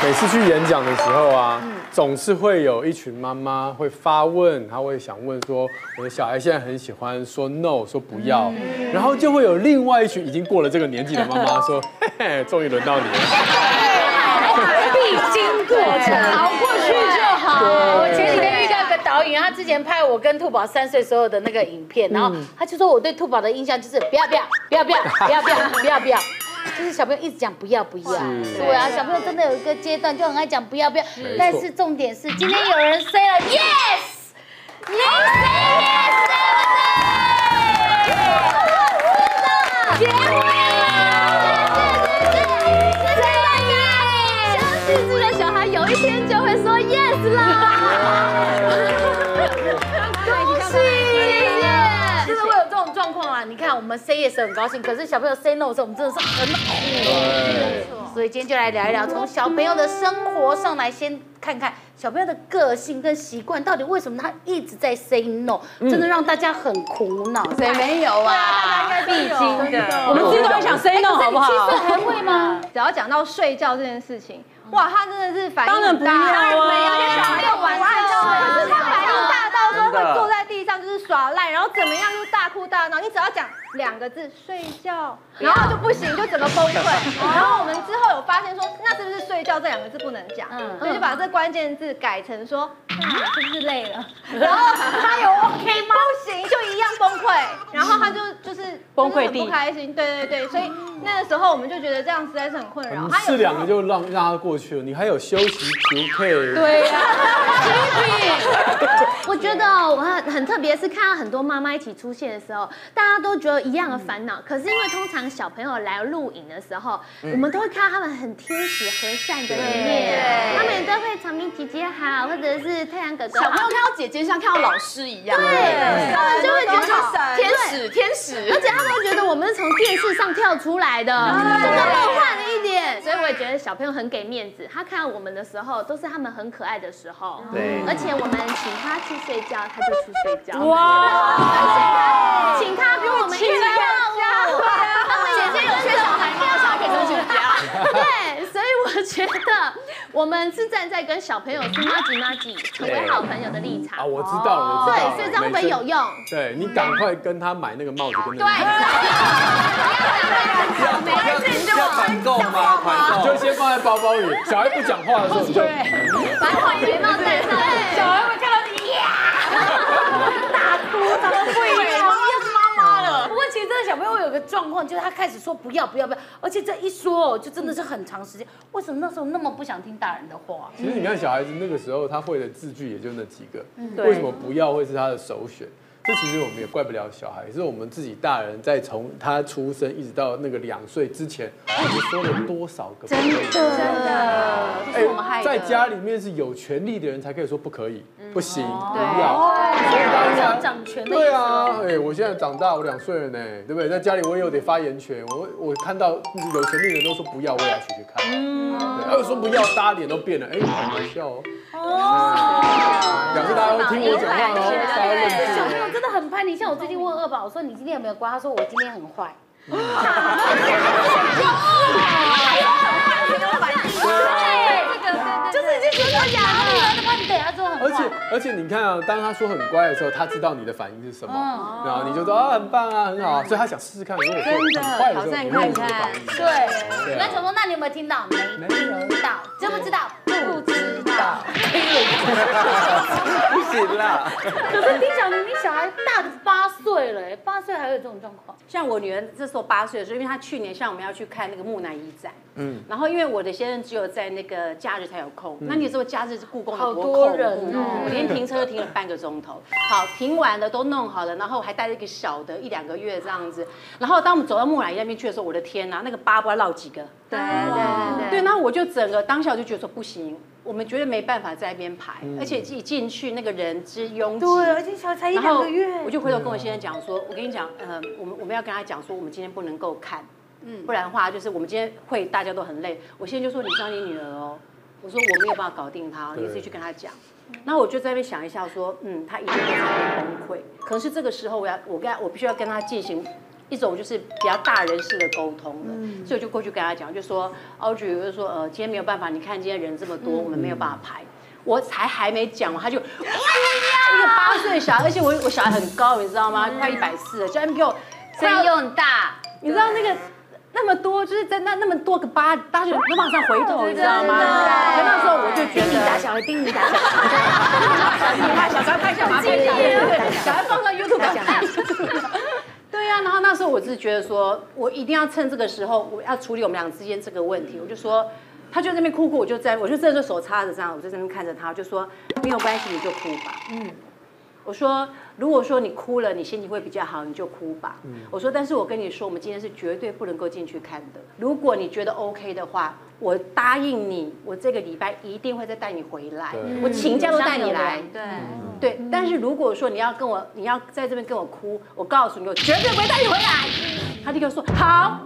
每次去演讲的时候啊，总是会有一群妈妈会发问，她会想问说，我的小孩现在很喜欢说 no，说不要，然后就会有另外一群已经过了这个年纪的妈妈说，嘿 嘿，终于轮到你了，必经过程，熬过去就好。我前几天遇到一个导演，他之前拍我跟兔宝三岁时候的那个影片，然后他就说我对兔宝的印象就是不要不要不要不要不要不要不要不要。就是小朋友一直讲不要不要，对啊，小朋友真的有一个阶段就很爱讲不要不要，但是重点是今天有人 say 了 yes，你 say yes 对不对？结婚了，对对对对，相信自己的小孩有一天就会说 yes 啦。你看，我们 say yes 很高兴，可是小朋友 say no 的时候，我们真的是很苦。所以今天就来聊一聊，从小朋友的生活上来，先看看小朋友的个性跟习惯，到底为什么他一直在 say no，真的让大家很苦恼。谁没有啊？大家应该必经的。我们自己都会想 say no，好不好？七岁还会吗？只要讲到睡觉这件事情，哇，他真的是反应大。当然不要啊！有些小孩要玩觉，可是他反应大到说会坐在地上就是耍赖，然后怎么样就大哭大闹。你只要讲两个字睡觉，然后就不行，就整个崩溃。然后我们之后有发现说，那是不是睡觉这两个字不能讲？嗯，所以就把这关键字改成说，是不是累了？然后他有 OK 吗？不行，就一样崩溃。然后他就就是崩溃地不开心。对对对，所以那个时候我们就觉得这样实在是很困扰。他是两个就让让他过去了，你还有休息不配。对呀，我觉得我很很特别，是看到很多妈妈一起出现的时候，大家都觉得一样的烦恼。可是因为通常小朋友来录影的时候，我们都会看到他们很天使和善的一面，他们也都会长明姐姐好，或者是太阳哥哥。小朋友看到姐姐像看到老师一样，对，他们就会觉得天使天使，而且他们会觉得我们是从电视上跳出来的，就更梦幻了一点。所以我也觉得小朋友很给面子，他看到我们的时候都是他们很可爱的时候。对，而且我们请他去睡觉，他就去睡觉。哇，请他跟我们一起跳舞。姐姐有缺小孩，没有小孩可以出去家。对，所以我觉得我们是站在跟小朋友是妈吉妈吉成为好朋友的立场。啊，我知道了，我知道。对，所以这样会不会有用？对，你赶快跟他买那个帽子，跟那个。对。每一次就团购吗？团购。就先放在包包里，小孩不讲话的时候你就。把腿毛戴上。小孩会看到你呀，大哭，他们会耶，妈其实这个小朋友有个状况，就是他开始说不要不要不要，而且这一说哦就真的是很长时间。为什么那时候那么不想听大人的话？其实你看小孩子那个时候，他会的字句也就那几个，为什么不要会是他的首选？这其实我们也怪不了小孩，是我们自己大人在从他出生一直到那个两岁之前，我们说了多少个不可以？真的，哎，在家里面是有权利的人才可以说不可以，不行，不要。所以大家掌权。对啊，哎，我现在长大，我两岁了呢，对不对？在家里我也有点发言权，我我看到有权利的人都说不要，我也要去去看。嗯，对，要说不要，大家脸都变了，哎，好搞笑哦。哦，表示大家会听我讲话哦。小朋友真的很叛逆，像我最近问二宝，我说你今天有没有乖？他说我今天 很坏。对，就是已经说假的，那你等下做很而且而且你看啊，当他说很乖的时候，他知道你的反应是什么，然后你就说啊很棒啊很好，所以他想试试看，如果说很坏的时候，你会怎么反应？对，那琼琼，那你有没有听到？没听到，知不知道？不知道。不行啦。可是丁小明，你小孩大的八岁了，八岁还有这种状况。像我女儿这时候八岁的时候，因为她去年像我们要去看那个木乃伊展，嗯，然后因为我的先生只有在那个假日才有空，那你说假日是故宫好多人连停车都停了半个钟头。好，停完了都弄好了，然后还带了一个小的，一两个月这样子。然后当我们走到木乃伊那边去的时候，我的天呐，那个疤不知道落几个。对对对对，那我就整个当下我就觉得说不行。我们绝对没办法在那边排，而且一进去那个人之拥挤，对，而且小才一两个月，我就回头跟我先生讲说，我跟你讲，呃，我们我们要跟他讲说，我们今天不能够看，嗯，不然的话就是我们今天会大家都很累。我现在就说你教你女儿哦，我说我没有办法搞定他，你自己去跟他讲。然后我就在那边想一下说，嗯，他一定会在那边崩溃。可是这个时候我要我跟他我必须要跟他进行一种就是比较大人式的沟通的，所以我就过去跟他讲，就说 Audrey 我就说呃今天没有办法，你看今天人这么多，我们没有办法排。我才还没讲完，他就哇，一个八岁的小孩，而且我我小孩很高，你知道吗？快一百四了，居然给我声音又很大，你知道那个那么多，就是在那那么多个八，大家就没往上回头，你知道吗？所以那时候我就觉得，叮你打小孩，叮你打小孩，小孩拍小孩，小孩放上 YouTube 讲。对呀，然后那时候我是觉得说，我一定要趁这个时候，我要处理我们俩之间这个问题，我就说。他就在那边哭哭，我就在我就这只手插着这样，我就在那边看着他，我就说没有关系，你就哭吧。嗯，我说如果说你哭了，你心情会比较好，你就哭吧。嗯，我说但是我跟你说，我们今天是绝对不能够进去看的。如果你觉得 OK 的话，我答应你，我这个礼拜一定会再带你回来，我请假都带你来。对对，但是如果说你要跟我，你要在这边跟我哭，我告诉你，我绝对不会带你回来。他就跟我说好。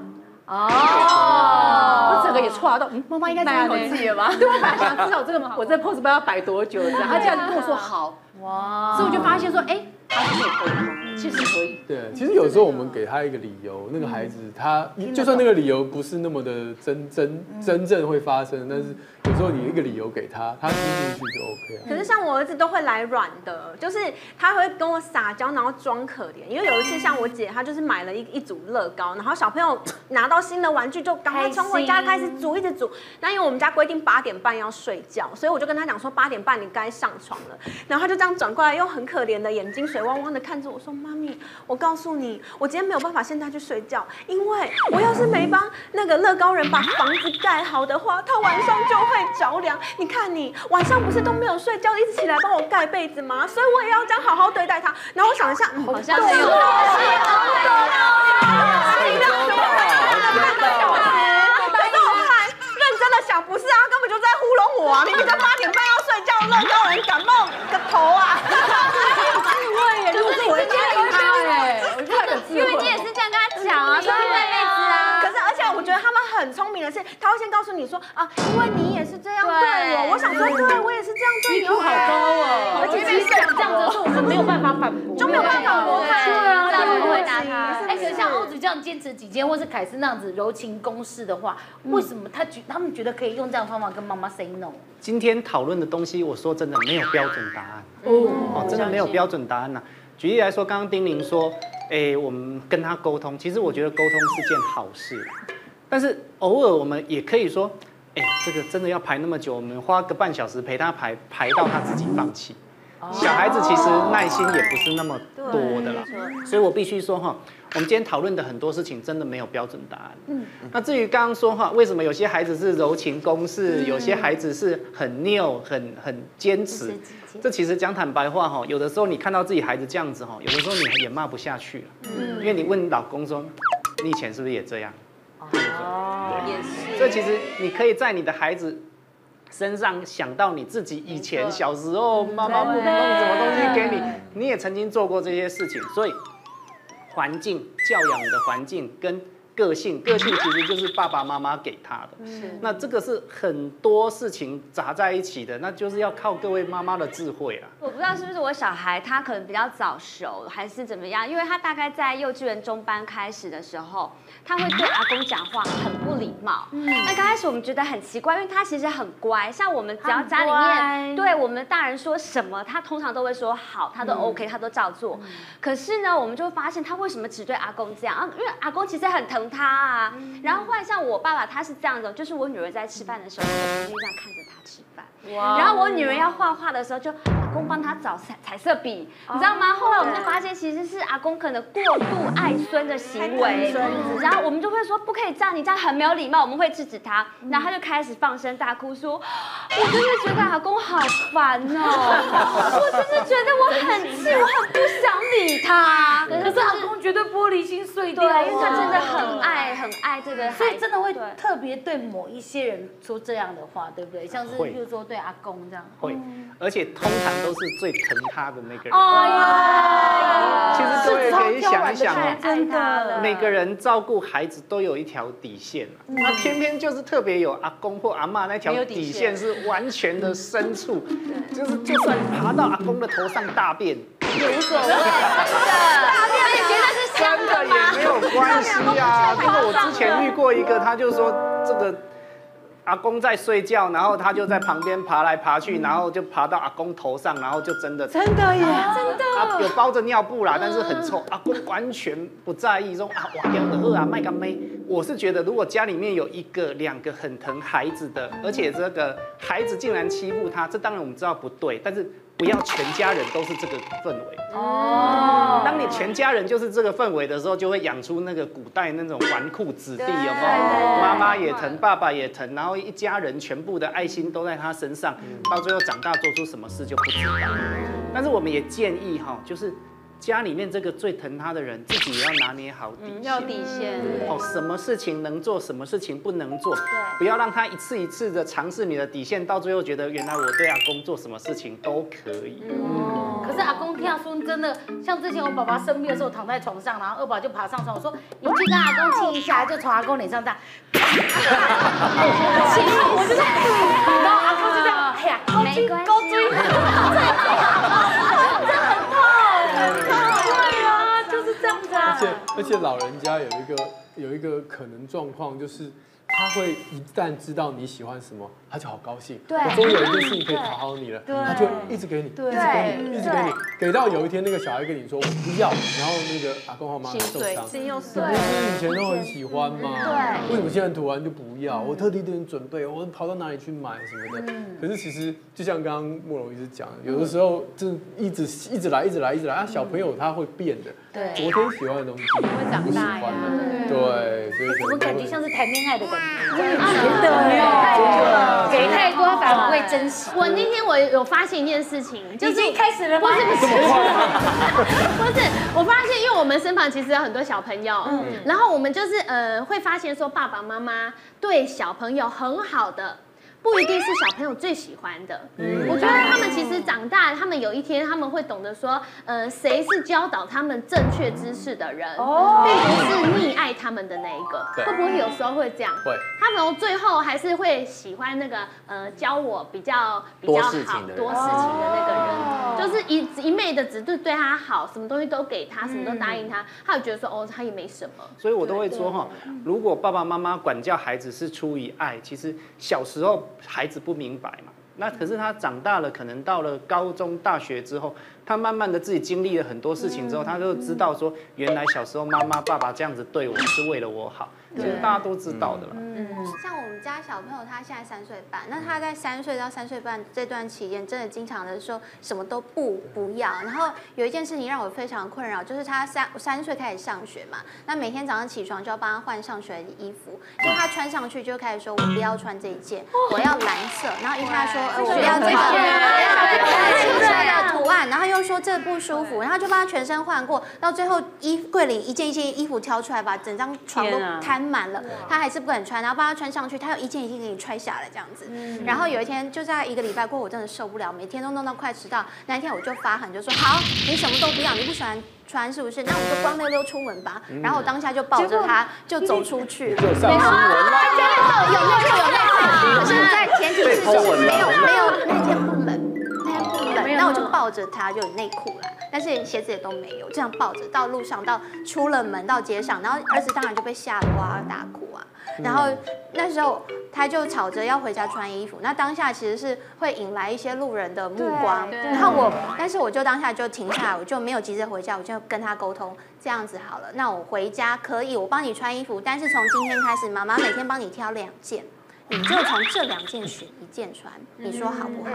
哦，我整个也错到，嗯，妈妈应该这样口气了吧？对，我本来想至少这个嘛，我这 pose 不知道要摆多久，这样。他这样跟我说好，哇，所以我就发现说，哎，他是可以。沟通，其实可以。对，其实有时候我们给他一个理由，那个孩子他就算那个理由不是那么的真真真正会发生，但是。有时候你一个理由给他，他听进去就 OK 了。可是像我儿子都会来软的，就是他会跟我撒娇，然后装可怜。因为有一次像我姐，她就是买了一一组乐高，然后小朋友拿到新的玩具就赶快冲回家开始煮，一直煮。那因为我们家规定八点半要睡觉，所以我就跟他讲说八点半你该上床了。然后他就这样转过来，用很可怜的眼睛水汪汪的看着我说：“妈咪，我告诉你，我今天没有办法现在去睡觉，因为我要是没帮那个乐高人把房子盖好的话，他晚上就会。”着凉，你看你晚上不是都没有睡觉，一直起来帮我盖被子吗？所以我也要这样好好对待他。然后我想一下，好像是有。道理。一个小时，可是我后来认真的想，不是啊，根本就在糊弄我啊！明明在八点半要睡觉，乐高人感冒个头啊！有智慧耶，因为你也是这样跟他讲啊，说盖被子啊。可是而且我觉得他们。很聪明的是，他会先告诉你说啊，因为你也是这样对我，我想说，对我也是这样对你。好高哦，而且其实这样子说，我们没有办法反驳，就没有办法反驳他，对啊，这样回答他。哎，可是像欧子这样坚持己见，或是凯斯那样子柔情攻势的话，为什么他觉他们觉得可以用这样的方法跟妈妈 say no？今天讨论的东西，我说真的没有标准答案哦，真的没有标准答案呐。举例来说，刚刚丁玲说，哎，我们跟他沟通，其实我觉得沟通是件好事。但是偶尔我们也可以说，哎，这个真的要排那么久，我们花个半小时陪他排，排到他自己放弃。小孩子其实耐心也不是那么多的啦，所以我必须说哈，我们今天讨论的很多事情真的没有标准答案。嗯，那至于刚刚说哈，为什么有些孩子是柔情攻势，有些孩子是很拗、很很坚持？这其实讲坦白话哈，有的时候你看到自己孩子这样子哈，有的时候你也骂不下去了。嗯，因为你问你老公说，你以前是不是也这样？哦，也是。所以其实你可以在你的孩子身上想到你自己以前小时候，妈妈不弄什么东西给你，你也曾经做过这些事情。所以环境教养的环境跟。个性，个性其实就是爸爸妈妈给他的。是。那这个是很多事情杂在一起的，那就是要靠各位妈妈的智慧啊。我不知道是不是我小孩他可能比较早熟，还是怎么样，因为他大概在幼稚园中班开始的时候，他会对阿公讲话很不礼貌。嗯。那刚开始我们觉得很奇怪，因为他其实很乖，像我们只要家里面对我们大人说什么，他通常都会说好，他都 OK，他都照做。可是呢，我们就会发现他为什么只对阿公这样啊？因为阿公其实很疼。他啊，然后换像我爸爸，他是这样的，就是我女儿在吃饭的时候，我就这样看着他吃饭。Wow. 然后我女儿要画画的时候，就阿公帮她找彩彩色笔，oh. 你知道吗？后来我们就发现，其实是阿公可能过度爱孙的行为，然后我们就会说不可以这样，你这样很没有礼貌，我们会制止他。然后他就开始放声大哭，说：“我真的觉得阿公好烦哦，我真的觉得我很气，我很不想理他。可是阿公绝对玻璃心碎掉，因为他真的很爱很爱这个所以真的会特别对某一些人说这样的话，对不对？像是比如说。对阿公这样会，而且通常都是最疼他的那个人。哎呀，其实各位可以想一想哦，真的，每个人照顾孩子都有一条底线，他偏偏就是特别有阿公或阿妈那条底线是完全的深处，就是就算爬到阿公的头上大便也无所谓，大便也觉得是香的吗？没有关系啊。这个我之前遇过一个，他就说这个。阿公在睡觉，然后他就在旁边爬来爬去，然后就爬到阿公头上，然后就真的真的耶，真的，啊，有包着尿布啦，但是很臭。阿公完全不在意，说啊，哇，掉的饿啊，卖个妹。我是觉得，如果家里面有一个、两个很疼孩子的，而且这个孩子竟然欺负他，这当然我们知道不对，但是。不要全家人都是这个氛围哦。当你全家人就是这个氛围的时候，就会养出那个古代那种纨绔子弟，有没有？妈妈也疼，爸爸也疼，然后一家人全部的爱心都在他身上，到最后长大做出什么事就不知道。但是我们也建议哈，就是。家里面这个最疼他的人，自己也要拿捏好底线，要底线哦。什么事情能做，什么事情不能做，对，不要让他一次一次的尝试你的底线，到最后觉得原来我对阿公做什么事情都可以。嗯，可是阿公跳孙真的，像之前我爸爸生病的时候躺在床上，然后二宝就爬上床，我说你去跟阿公亲一下，就从阿公脸上这样，亲，我就这样，然后阿公就这样，哎呀，没关系。而且而且老人家有一个有一个可能状况就是。他会一旦知道你喜欢什么，他就好高兴。我终于有一件事情可以讨好你了，他就一直给你，一直给你，一直给你，给到有一天那个小孩跟你说我不要，然后那个阿公阿妈受伤，心又碎。不是以前都很喜欢吗？对，为什么现在突然就不要？我特地对你准备，我跑到哪里去买什么的。可是其实就像刚刚慕容一直讲，有的时候就一直一直来，一直来，一直来啊。小朋友他会变的，对，昨天喜欢的东西，会长大呀。对，所以我们感觉像是谈恋爱的感觉。真的，给太多反而不会珍惜。我那天我有发现一件事情，就是开始了吗？不是不是，不是，我发现，因为我们身旁其实有很多小朋友，嗯，然后我们就是呃会发现说爸爸妈妈对小朋友很好的。不一定是小朋友最喜欢的，嗯，我觉得他们其实长大，他们有一天他们会懂得说，呃，谁是教导他们正确知识的人，哦，并不是溺爱他们的那一个，会不会有时候会这样？会，他们最后还是会喜欢那个，呃，教我比较比较好多事情的那个人，就是一一昧的只对对他好，什么东西都给他，什么都答应他，他就觉得说，哦，他也没什么。所以我都会说哈，如果爸爸妈妈管教孩子是出于爱，其实小时候。孩子不明白嘛，那可是他长大了，可能到了高中、大学之后，他慢慢的自己经历了很多事情之后，他就知道说，原来小时候妈妈、爸爸这样子对我是为了我好。其实大家都知道的了。嗯，像我们家小朋友，他现在三岁半，那他在三岁到三岁半这段期间，真的经常的说什么都不不要。然后有一件事情让我非常困扰，就是他三三岁开始上学嘛，那每天早上起床就要帮他换上学的衣服，就他穿上去就开始说，我不要穿这一件，我要蓝色。然后一他说，呃，我不要这个，青色的图案，然后又说这不舒服，然后就帮他全身换过，到最后衣柜里一件一件衣服挑出来，把整张床都摊。满了，他还是不肯穿，然后帮他穿上去，他又一件一件给你踹下来这样子。然后有一天就在一个礼拜过后，我真的受不了，每天都弄到快迟到。那一天我就发狠，就说好，你什么都不要，你不喜欢穿是不是？那我们就光溜溜出门吧。然后我当下就抱着他就走出去。没错，有有有有内裤，可是在前提是说没有没有那天不冷，那那我就抱着他就有内裤啦。但是鞋子也都没有，这样抱着到路上，到出了门到街上，然后儿子当然就被吓得哇大哭啊。然后那时候他就吵着要回家穿衣服，那当下其实是会引来一些路人的目光。然后我，但是我就当下就停下来，我就没有急着回家，我就跟他沟通，这样子好了，那我回家可以，我帮你穿衣服，但是从今天开始，妈妈每天帮你挑两件。你就从这两件选一件穿，你说好不好？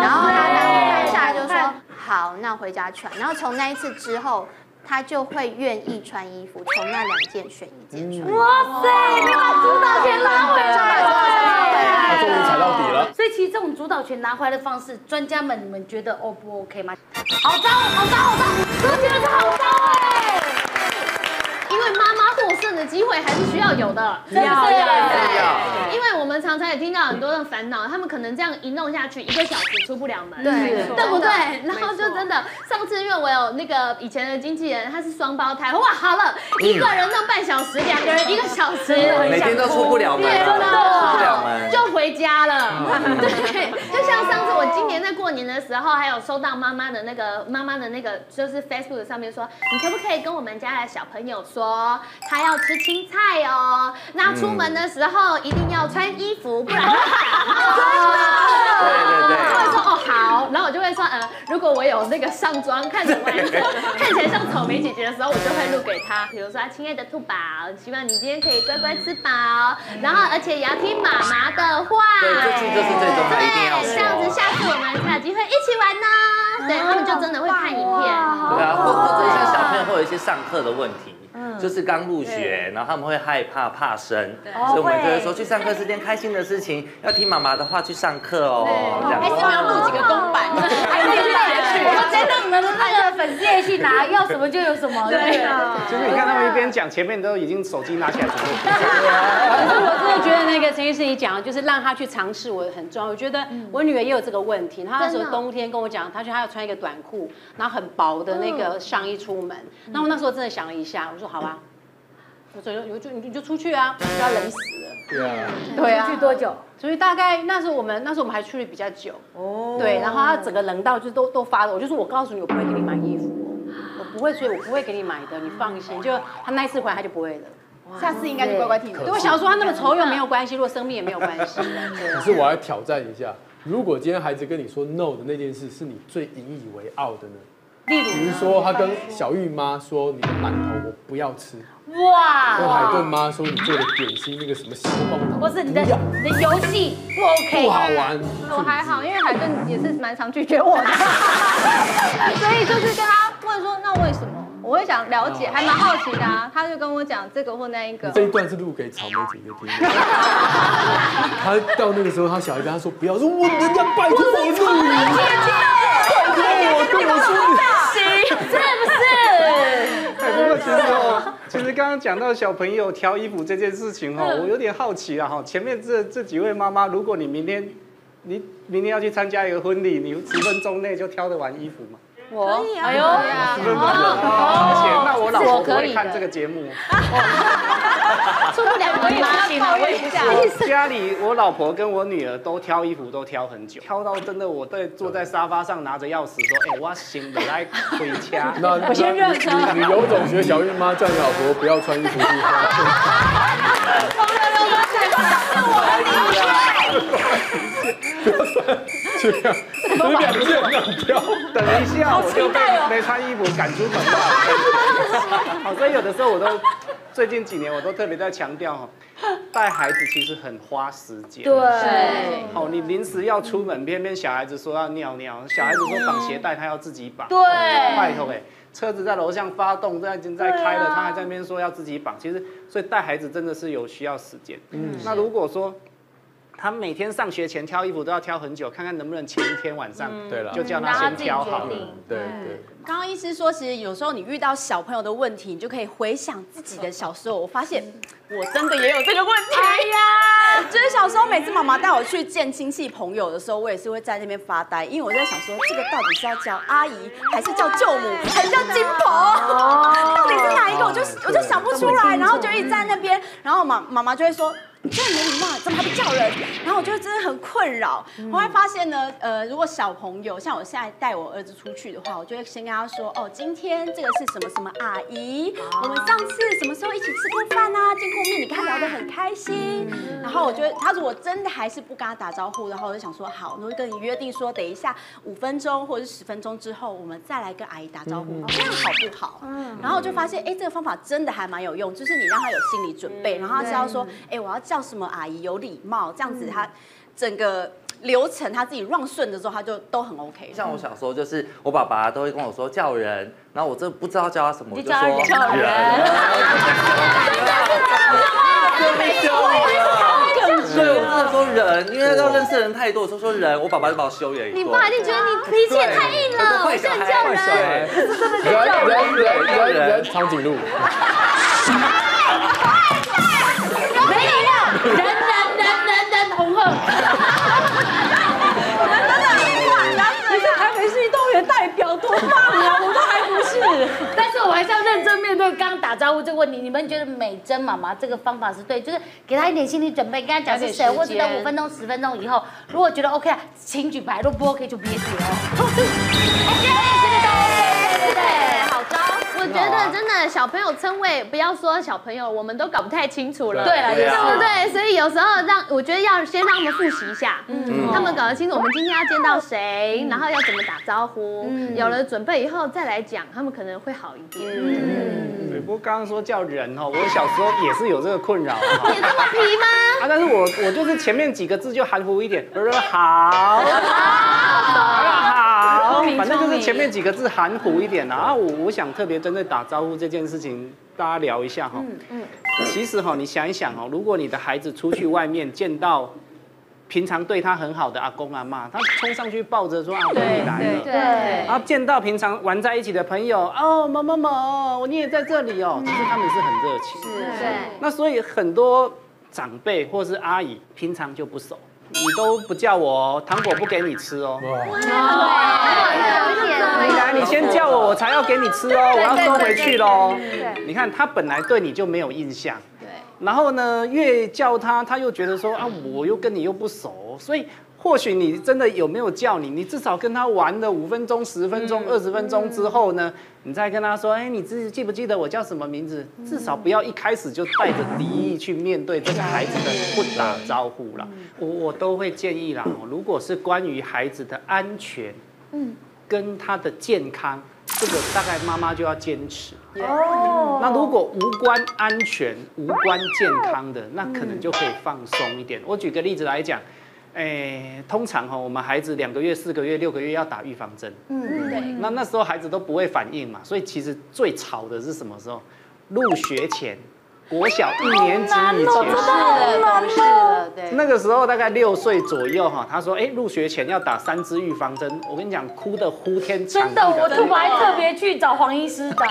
然后他当下就说好，那回家穿。然后从那一次之后，他就会愿意穿衣服，从那两件选一件穿。哇塞，你把主导权拉回来，他终于踩到底了。所以其实这种主导权拿回来的方式，专家们你们觉得 O 不 OK 吗？好糟，好糟，好糟，我觉得是好糟哎。因为妈妈获胜的机会还是需要有的，要要要。因为我们常常也听到很多的烦恼，他们可能这样一弄下去，一个小时出不了门，对对不对？然后就真的，上次因为我有那个以前的经纪人，他是双胞胎，哇，好了，一个人弄半小时，两个人一个小时，每天都出不了门，出不了门，就回家了。对，就像上次我今年在过年的时候，还有收到妈妈的那个妈妈的那个，就是 Facebook 上面说，你可不可以跟我们家的小朋友说，他要吃青菜哦，那出门的时候一定要穿衣服，不然会感冒。对对对，他会说哦好，然后我就会说，呃，如果我有那个上妆，看起来 看起来像草莓姐姐的时候，我就会录给他，比如说，亲爱的兔宝，希望你今天可以乖乖吃饱，然后而且也要听妈妈的话。对，这是这是最重要，一定要说。这样子，下次我们才有机会一起玩呢。对，他们就真的会看影片。对啊，或或者像小朋友会有一些上课的问题。就是刚入学，然后他们会害怕怕生，所以我们就会说去上课是件开心的事情，要听妈妈的话去上课哦。还是要录几个公版，还可以去。我真的能那个粉丝页去拿，要什么就有什么。对啊。就是你看他们一边讲，前面都已经手机拿起来准备。可 是我真的觉得那个陈医师你讲的，就是让他去尝试，我很重要。我觉得我女儿也有这个问题，她那时候冬天跟我讲，她说她要穿一个短裤，然后很薄的那个上衣出门。那我那时候真的想了一下，我说好吧。我走，你就你就出去啊，不要冷死了。对啊，对啊。出去多久？所以大概那时候我们那时候我们还出去比较久。哦。对，然后他整个冷到就都都发了。我就说，我告诉你，我不会给你买衣服，我不会，所以我不会给你买的，你放心。就他那一次回来他就不会了，下次应该就乖乖听。对，我想说他那么丑又没有关系，如果生病也没有关系。可是我要挑战一下，如果今天孩子跟你说 no 的那件事是你最引以为傲的呢？例如，比如说他跟小玉妈说，你的馒头我不要吃。哇！跟海顿妈说，你做的点心那个什么西瓜棒糖，不是你的你的游戏不 OK，不好玩。我还好，因为海顿也是蛮常拒绝我的，所以就是跟他问说，那为什么？我会想了解，还蛮好奇的啊。他就跟我讲这个或那一个。这一段是录给草莓姐姐听的。他到那个时候，他小孩跟他说不要，说我人家拜托我录你，拜托我跟我说不行，是不是？不过其实哦，其实刚刚讲到小朋友挑衣服这件事情哦，我有点好奇了哈。前面这这几位妈妈，如果你明天你明天要去参加一个婚礼，你十分钟内就挑得完衣服吗？我？可以啊，哎呦，而且那我老婆不会看这个节目。出不了门，抱怨一下。家里我老婆跟我女儿都挑衣服都挑很久，挑到真的我在坐在沙发上拿着钥匙说：“哎，我行的来回家。”那我先认车。你有种学小孕妈叫你老婆不要穿衣服。出门。不要穿，这样，这两件两挑。等一下，我就被没穿衣服赶出门了。好，所以有的时候我都。最近几年，我都特别在强调哈，带孩子其实很花时间。对。好，你临时要出门，偏偏小孩子说要尿尿，小孩子说绑鞋带他要自己绑。对。拜托哎，车子在楼上发动，现在已经在开了，他还在那边说要自己绑。其实，所以带孩子真的是有需要时间。嗯。那如果说他每天上学前挑衣服都要挑很久，看看能不能前一天晚上，对了，就叫他先挑好。对对。刚刚医师说，其实有时候你遇到小朋友的问题，你就可以回想自己的小时候。我发现我真的也有这个问题。哎呀，就是小时候每次妈妈带我去见亲戚朋友的时候，我也是会在那边发呆，因为我在想说，这个到底是要叫阿姨，还是叫舅母，还是叫金婆？到底是哪一个？我就我就想不出来，然后就一直在那边，然后妈妈妈就会说。你这样没礼貌，怎么还不叫人？然后我就真的很困扰。后来发现呢，呃，如果小朋友像我现在带我儿子出去的话，我就会先跟他说，哦，今天这个是什么什么阿姨，我们上次什么时候一起吃过饭啊？见过面，你跟他聊得很开心。然后我觉得他如果真的还是不跟他打招呼，然后我就想说，好，我会跟你约定说，等一下五分钟或者是十分钟之后，我们再来跟阿姨打招呼，这样好不好？然后我就发现，哎，这个方法真的还蛮有用，就是你让他有心理准备，然后他知道说，哎，我要。叫什么阿姨有礼貌，这样子他整个流程他自己 run 顺的时候，他就都很 OK。像我小时候，就是我爸爸都会跟我说叫人，然后我真的不知道叫他什么，我就说人。真的是教你了，对，我真的说人，因为要认识的人太多，我说说人，我爸爸就把我羞也。你爸一定觉得你脾气也太硬了，我叫人，人人人人人长颈鹿。人红鹤，我们真的很夸张，你是台北市运动员代表，多棒啊！我都还不是，但是我还是要认真面对刚打。打招呼这个问题，你们觉得美珍妈妈这个方法是对，就是给她一点心理准备，跟她讲是谁，或者等五分钟、十分钟以后，如果觉得 OK 啊，请举牌；如果不 OK 就别举哦。小朋友称谓，不要说小朋友，我们都搞不太清楚了。对了，对不对？所以有时候让我觉得要先让他们复习一下，嗯，他们搞得清楚我们今天要见到谁，然后要怎么打招呼，有了准备以后再来讲，他们可能会好一点。嗯，对。不过刚刚说叫人哦，我小时候也是有这个困扰。你这么皮吗？啊，但是我我就是前面几个字就含糊一点，比如说好。反正就是前面几个字含糊一点啊，我我想特别针对打招呼这件事情，大家聊一下哈。嗯嗯。其实哈，你想一想哦，如果你的孩子出去外面见到平常对他很好的阿公阿妈，他冲上去抱着说阿公你来了。对。然后见到平常玩在一起的朋友，哦某某某，你也在这里哦，其实他们是很热情。是。对。那所以很多长辈或是阿姨平常就不熟。你都不叫我，哦糖果不给你吃哦。哇，你来，你先叫我，我才要给你吃哦，我要收回去喽。你看他本来对你就没有印象，对。然后呢，越叫他，他又觉得说啊，我又跟你又不熟，所以。或许你真的有没有叫你？你至少跟他玩了五分钟、十分钟、二十分钟之后呢，你再跟他说：“哎，你自己记不记得我叫什么名字？”至少不要一开始就带着敌意去面对这个孩子的不打招呼了。我我都会建议啦，如果是关于孩子的安全，嗯，跟他的健康，这个大概妈妈就要坚持。哦。那如果无关安全、无关健康的，那可能就可以放松一点。我举个例子来讲。哎，通常哈，我们孩子两个月、四个月、六个月要打预防针。嗯，对。那那时候孩子都不会反应嘛，所以其实最吵的是什么时候？入学前。国小一年级以前，是的，是了，对。那个时候大概六岁左右哈，他说，哎，入学前要打三支预防针。我跟你讲，哭的呼天抢地。真的，我还特别去找黄医师打。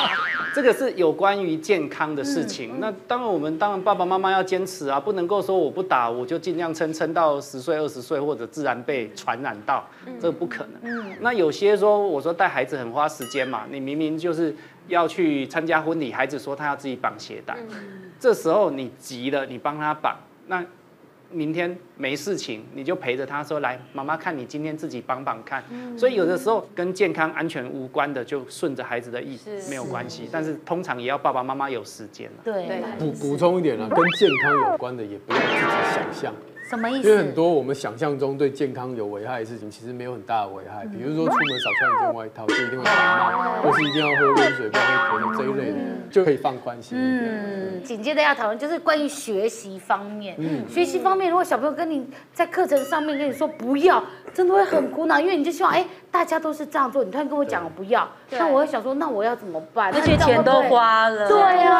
这个是有关于健康的事情。那当然，我们当然爸爸妈妈要坚持啊，不能够说我不打，我就尽量撑撑到十岁、二十岁，或者自然被传染到，这个不可能。那有些说，我说带孩子很花时间嘛，你明明就是。要去参加婚礼，孩子说他要自己绑鞋带，嗯、这时候你急了，你帮他绑，那明天没事情，你就陪着他说来，妈妈看你今天自己绑绑看。嗯、所以有的时候跟健康安全无关的，就顺着孩子的意思没有关系，但是通常也要爸爸妈妈有时间了。对，补补充一点啊，跟健康有关的也不要自己想象。什么意思？因为很多我们想象中对健康有危害的事情，其实没有很大的危害。比如说出门少穿一件外套，就一定会感冒，或是一定要喝温水，不然会头疼这一类的，就可以放宽心一点。嗯，紧接着要讨论就是关于学习方面。嗯，学习方面，如果小朋友跟你在课程上面跟你说不要，真的会很苦恼，因为你就希望哎，大家都是这样做，你突然跟我讲我不要，那我会想说，那我要怎么办？而且钱都花了。对啊，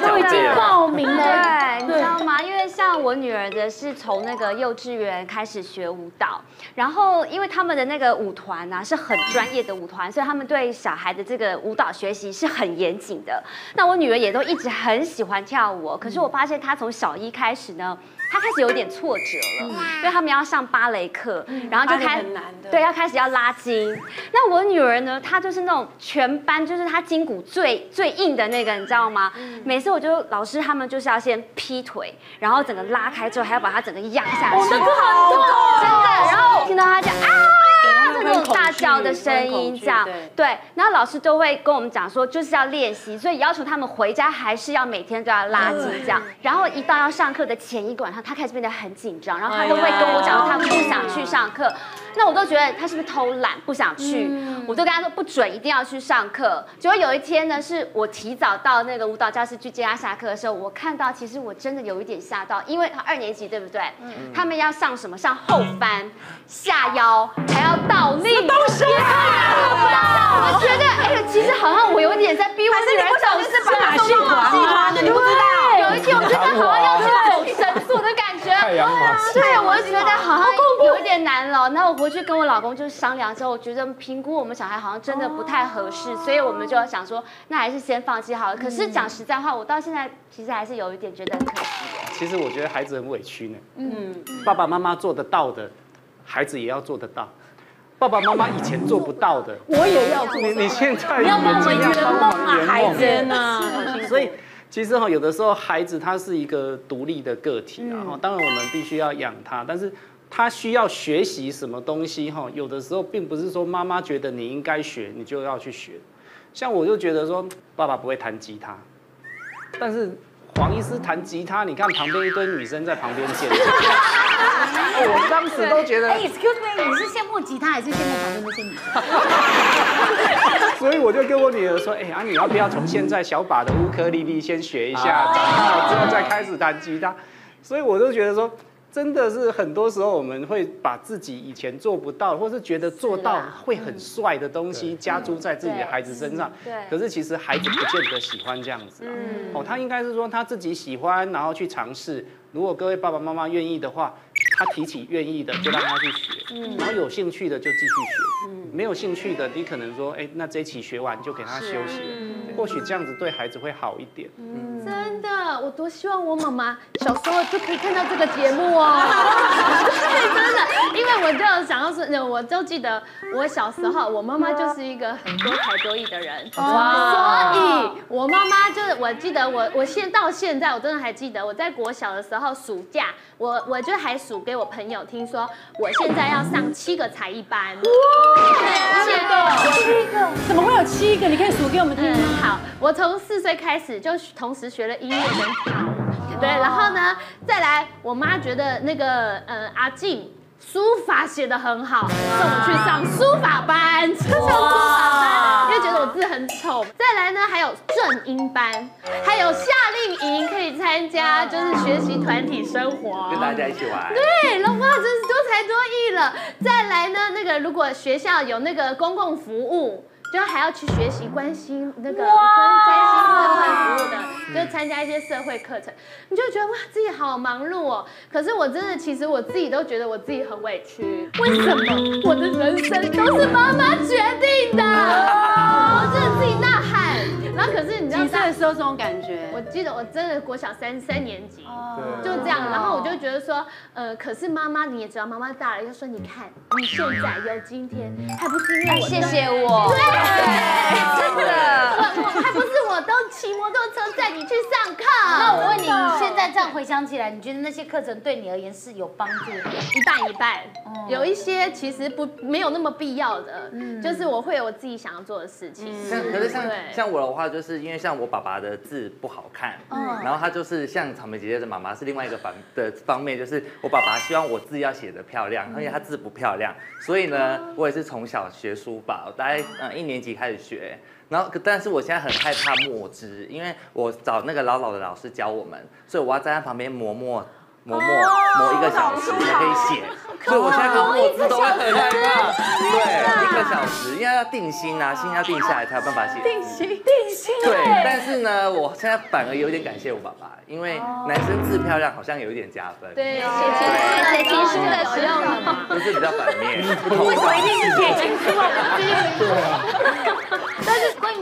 都已经报名了。对，你知道吗？因为像我女儿的。是从那个幼稚园开始学舞蹈，然后因为他们的那个舞团呢、啊、是很专业的舞团，所以他们对小孩的这个舞蹈学习是很严谨的。那我女儿也都一直很喜欢跳舞，可是我发现她从小一开始呢。他开始有点挫折了，因为他们要上芭蕾课，然后就开始对，要开始要拉筋。那我女儿呢，她就是那种全班就是她筋骨最最硬的那个，你知道吗？每次我就老师他们就是要先劈腿，然后整个拉开之后还要把她整个压下去，真的，然后听到她讲啊。那种大叫的声音，这样对，然后老师都会跟我们讲说，就是要练习，所以要求他们回家还是要每天都要拉筋这样。然后一到要上课的前一个晚上，他开始变得很紧张，然后他都会跟我讲，他不想去上课。那我都觉得他是不是偷懒不想去？我都跟他说不准，一定要去上课。结果有一天呢，是我提早到那个舞蹈教室去接他下课的时候，我看到其实我真的有一点吓到，因为他二年级对不对？他们要上什么？上后翻、下腰，还要倒。那都是我觉得，哎呀，其实好像我有点在逼我女儿走，是把哪戏团的？你不知道？有一天我觉得好像要去走神速的感觉。太阳马戏。对，我就觉得好像有一点难了。那我回去跟我老公就商量之后，我觉得评估我们小孩好像真的不太合适，所以我们就要想说，那还是先放弃好了。可是讲实在话，我到现在其实还是有一点觉得很可惜。其实我觉得孩子很委屈呢。嗯。爸爸妈妈做得到的，孩子也要做得到。爸爸妈妈以前做不到的，我也要做。你你现在你要帮我们圆梦啊，孩子呢？所以其实哈，有的时候孩子他是一个独立的个体，然后当然我们必须要养他，但是他需要学习什么东西哈，有的时候并不是说妈妈觉得你应该学，你就要去学。像我就觉得说，爸爸不会弹吉他，但是黄医师弹吉他，你看旁边一堆女生在旁边见，我当时都觉得，哎，excuse me，你是羡慕吉他还是羡慕旁边那些女生？所以我就跟我女儿说，哎、欸，啊，你要不要从现在小把的乌克丽丽先学一下，长大之后再开始弹吉他？所以我都觉得说。真的是很多时候，我们会把自己以前做不到，或是觉得做到会很帅的东西加诸在自己的孩子身上。对。可是其实孩子不见得喜欢这样子。嗯。哦，他应该是说他自己喜欢，然后去尝试。如果各位爸爸妈妈愿意的话，他提起愿意的就让他去学。嗯。然后有兴趣的就继续学。嗯。没有兴趣的，你可能说，哎，那这一期学完就给他休息。嗯。或许这样子对孩子会好一点。嗯。真的，我多希望我妈妈小时候就可以看到这个节目哦。真的，因为我就想要说，我就记得我小时候，我妈妈就是一个很多才多艺的人，哇所以我妈妈就是，我记得我，我现到现在我真的还记得，我在国小的时候暑假，我我就还数给我朋友听说，我现在要上七个才艺班。哇，七个，七个，怎么会有七个？你可以数给我们听吗？嗯、好，我从四岁开始就同时学了音乐跟跳舞。对，然后呢，再来，我妈觉得那个呃阿静书法写得很好，送我去上书法班，上书法班，因为觉得我字很丑。再来呢，还有正音班，还有夏令营可以参加，就是学习团体生活，跟大家一起玩。对，老妈真是多才多艺了。再来呢，那个如果学校有那个公共服务。就还要去学习关心那个关心社会服务的，就参加一些社会课程，你就觉得哇自己好忙碌哦。可是我真的其实我自己都觉得我自己很委屈，为什么我的人生都是妈妈决定的？我真的自己呐喊。然后可是你知道几岁的时候这种感觉？我记得我真的国小三三年级，就这样。然后我就觉得说，呃，可是妈妈你也知道，妈妈大了，就说你看你现在有今天，还不是因为我谢谢我。对。真的，我还不是我都骑摩托车载你去上课。那我问你，你现在这样回想起来，你觉得那些课程对你而言是有帮助的？一半一半，有一些其实不没有那么必要的，就是我会有我自己想要做的事情。可是像像我的话，就是因为像我爸爸的字不好看，然后他就是像草莓姐姐的妈妈是另外一个方的方面，就是我爸爸希望我字要写得漂亮，而且他字不漂亮，所以呢，我也是从小学书法，我大概嗯一年级开始学，然后但是我现在很害怕墨汁，因为我找那个老老的老师教我们，所以我要站在旁边磨墨。磨墨磨一个小时才可以写，所以我现在看墨汁都会很害怕。对，一个小时，因为要定心啊，心要定下来才有办法写。定心，定心。对，但是呢，我现在反而有点感谢我爸爸，因为男生字漂亮好像有一点加分。对，写情书，写情书的时候，不是比较反面。我一定是写情书啊，但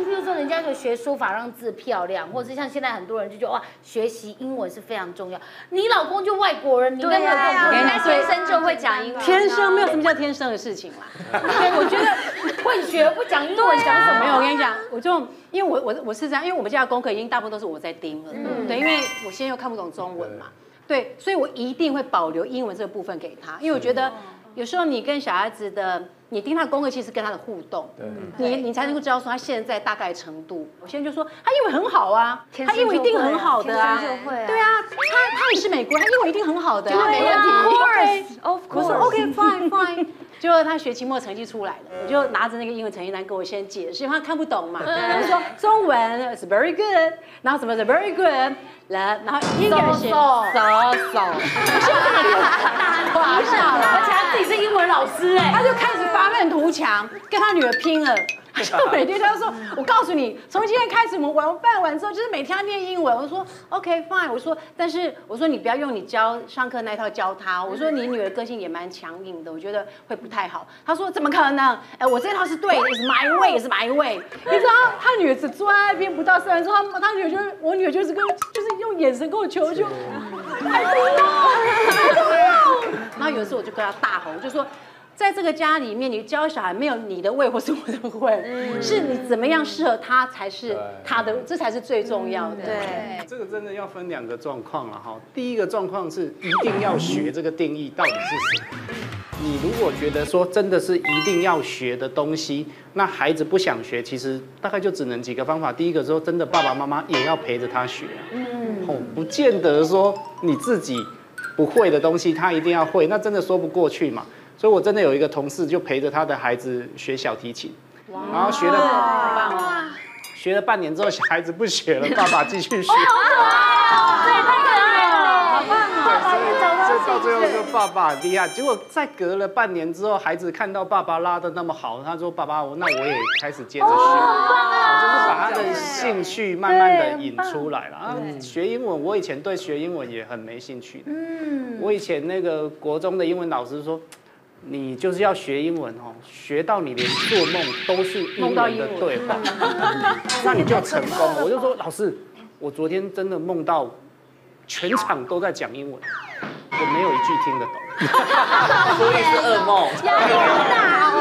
比如说人家就学书法让字漂亮，或者是像现在很多人就觉得哇，学习英文是非常重要。你老公就。外国人，你应该没有这种，应该天生就会讲英文。天生没有什么叫天生的事情啦。对，我觉得会学不讲英文讲什么？没有，我跟你讲，我就因为我我我是这样，因为我们家的功课已经大部分都是我在盯了。嗯，对，因为我现在又看不懂中文嘛，对，所以我一定会保留英文这个部分给他，因为我觉得有时候你跟小孩子的。你盯他的功课，其实跟他的互动，你你才能够知道说他现在大概程度。我现在就说他英文很好啊，他英文一定很好的啊，对啊，他他也是美国人，他英文一定很好的，没问题。Of course，我说 OK fine fine。结果他学期末成绩出来了，我就拿着那个英文成绩单给我先解释，因为他看不懂嘛。他说中文 is very good，然后什么是 very good，来，然后英语是 so so，夸下了，而且他自己是英文老师哎，他就开始发愤图强，跟他女儿拼了。就每天他就说，我告诉你，从今天开始，我们晚饭完之后，就是每天要念英文。我说 OK fine，我说，但是我说你不要用你教上课那套教他。我说你女儿个性也蛮强硬的，我觉得会不太好。他说怎么可能？哎，我这套是对的，is my way，is my way。你知道他女儿只坐在那边不到三分钟，他他女儿就我女儿就是跟就是用眼神跟我求求，拜托，拜托。然后有一次我就跟他大吼，我就说。在这个家里面，你教小孩没有你的胃或是我的胃，是你怎么样适合他才是他的，这才是最重要的。对，这个真的要分两个状况了哈。第一个状况是一定要学这个定义到底是什么。你如果觉得说真的是一定要学的东西，那孩子不想学，其实大概就只能几个方法。第一个说真的，爸爸妈妈也要陪着他学啊。嗯，哦，不见得说你自己不会的东西，他一定要会，那真的说不过去嘛。所以我真的有一个同事就陪着他的孩子学小提琴，然后学了，学了半年之后，小孩子不学了，爸爸继续学。到最后就爸爸很厉害，结果在隔了半年之后，孩子看到爸爸拉的那么好，他说：“爸爸，我那我也开始接着学，就是把他的兴趣慢慢的引出来了。啊，学英文，我以前对学英文也很没兴趣的。嗯，我以前那个国中的英文老师说，你就是要学英文哦，学到你连做梦都是英文的对话，那你就成功了。我就说老师，我昨天真的梦到全场都在讲英文。”我没有一句听得懂，所以是噩梦，压力好大哦。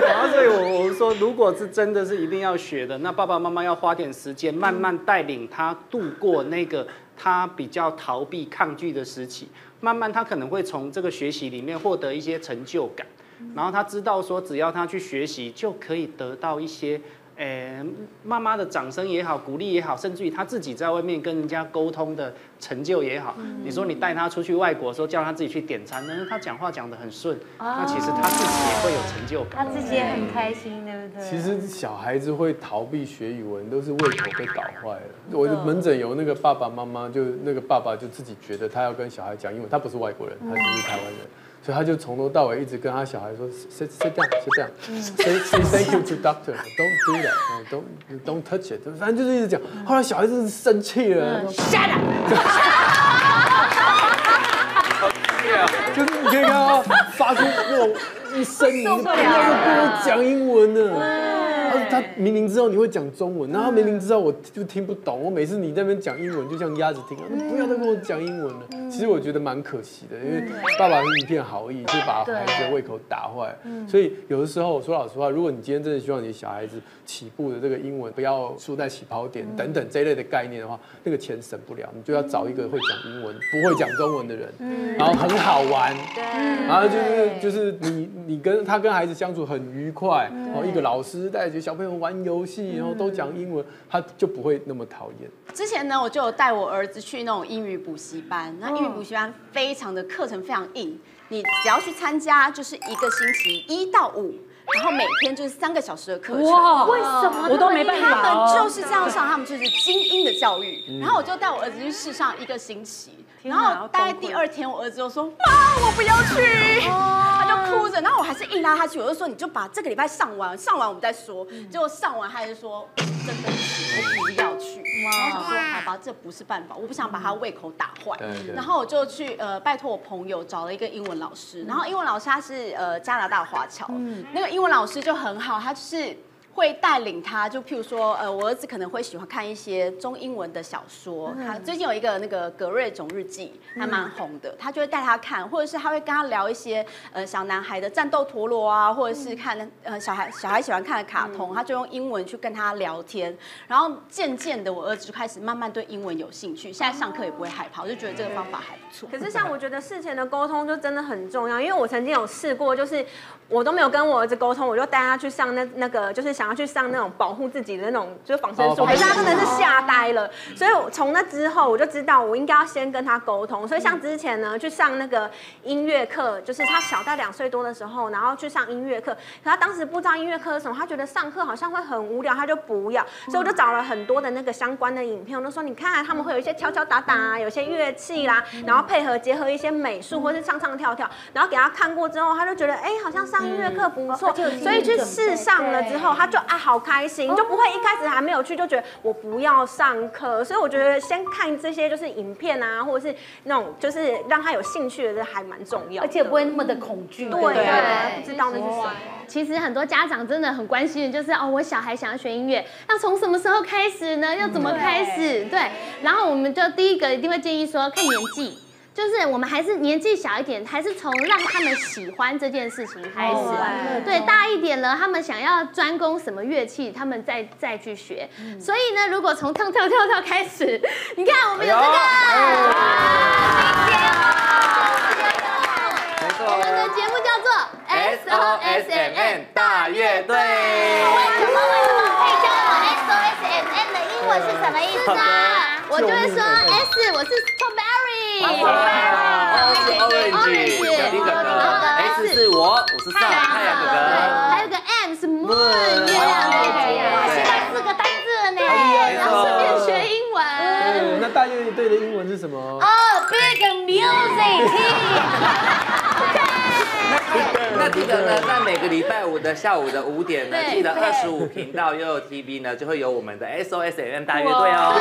然后所以我我说，如果是真的是一定要学的，那爸爸妈妈要花点时间，慢慢带领他度过那个他比较逃避、抗拒的时期，慢慢他可能会从这个学习里面获得一些成就感，然后他知道说，只要他去学习，就可以得到一些。诶，妈妈的掌声也好，鼓励也好，甚至于他自己在外面跟人家沟通的成就也好。嗯、你说你带他出去外国的时候，叫他自己去点餐，但是他讲话讲得很顺，哦、那其实他自己也会有成就感，他自己也很开心，对不对？其实小孩子会逃避学语文，都是胃口被搞坏了。我的门诊有那个爸爸妈妈，就那个爸爸就自己觉得他要跟小孩讲英文，他不是外国人，他只是台湾人。嗯所以他就从头到尾一直跟他小孩说，sit sit down，sit down，say say thank you to doctor，don't do that，don't don't touch it，反正就是一直讲。后来小孩子生气了，shut up，就是你可以看到发出那种一声你，不要跟我讲英文呢。他明明知道你会讲中文，然后明明知道我就听不懂。我每次你在那边讲英文，就像鸭子听了，不要再跟我讲英文了。其实我觉得蛮可惜的，因为爸爸是一片好意，就把孩子的胃口打坏。所以有的时候我说老实话，如果你今天真的希望你小孩子起步的这个英文不要输在起跑点等等这一类的概念的话，那个钱省不了，你就要找一个会讲英文、不会讲中文的人，然后很好玩，然后就是就是你你跟他跟孩子相处很愉快，然后一个老师带着小朋友玩游戏，然后都讲英文，他就不会那么讨厌。之前呢，我就有带我儿子去那种英语补习班，那英语补习班非常的课程非常硬，你只要去参加，就是一个星期一到五，然后每天就是三个小时的课程。哇，为什么我都没办法？他们就是这样上，他们就是精英的教育。然后我就带我儿子去试上一个星期。然后大概第二天，我儿子就说：“妈，我不要去。”他就哭着，然后我还是硬拉他去。我就说：“你就把这个礼拜上完，上完我们再说。”结果上完，他就说：“真的，我不要去。”然后我说：“好吧，这不是办法，我不想把他胃口打坏。”然后我就去呃拜托我朋友找了一个英文老师，然后英文老师他是呃加拿大华侨，那个英文老师就很好，他就是。会带领他，就譬如说，呃，我儿子可能会喜欢看一些中英文的小说。他最近有一个那个《格瑞总日记》，还蛮红的。他就会带他看，或者是他会跟他聊一些呃小男孩的战斗陀螺啊，或者是看呃小孩小孩喜欢看的卡通，他就用英文去跟他聊天。然后渐渐的，我儿子就开始慢慢对英文有兴趣。现在上课也不会害怕，我就觉得这个方法还不错。可是像我觉得事前的沟通就真的很重要，因为我曾经有试过，就是我都没有跟我儿子沟通，我就带他去上那那个就是想。然后去上那种保护自己的那种，就是防身术，可是他真的是吓呆了。所以从那之后，我就知道我应该要先跟他沟通。所以像之前呢，去上那个音乐课，就是他小在两岁多的时候，然后去上音乐课。可他当时不知道音乐课是什么，他觉得上课好像会很无聊，他就不要。所以我就找了很多的那个相关的影片，我就说你看他们会有一些敲敲打打啊，有些乐器啦，然后配合结合一些美术或是唱唱跳跳，然后给他看过之后，他就觉得哎，好像上音乐课不错，所以去试上了之后，他就。就啊，好开心，就不会一开始还没有去就觉得我不要上课，所以我觉得先看这些就是影片啊，或者是那种就是让他有兴趣的，这还蛮重要，而且不会那么的恐惧。对，对不知道那是什么。其实很多家长真的很关心的就是哦，我小孩想要学音乐，那从什么时候开始呢？要怎么开始？对，然后我们就第一个一定会建议说看年纪。就是我们还是年纪小一点，还是从让他们喜欢这件事情开始。哦对，大一点了，他们想要专攻什么乐器，他们再再去学。所以呢，如果从跳跳跳跳开始，你看我们有这个。没错，我们的节目叫做 S O S M N 大乐队。为什么为什么可以教我 S O S M N 的英文是什么意思呢？我就会说 S，我是。O 是 orange，小丁哥哥，S 是我，我是上太阳哥哥。还有个 M 是 moon，月亮姐姐。现在四个单字了呢。然后顺便学英文。那大乐队的英文是什么？哦，Big Music Team。那记得呢，在每个礼拜五的下午的五点呢，记得二十五频道悠悠 TV 呢，就会有我们的 S O S M 大乐队哦。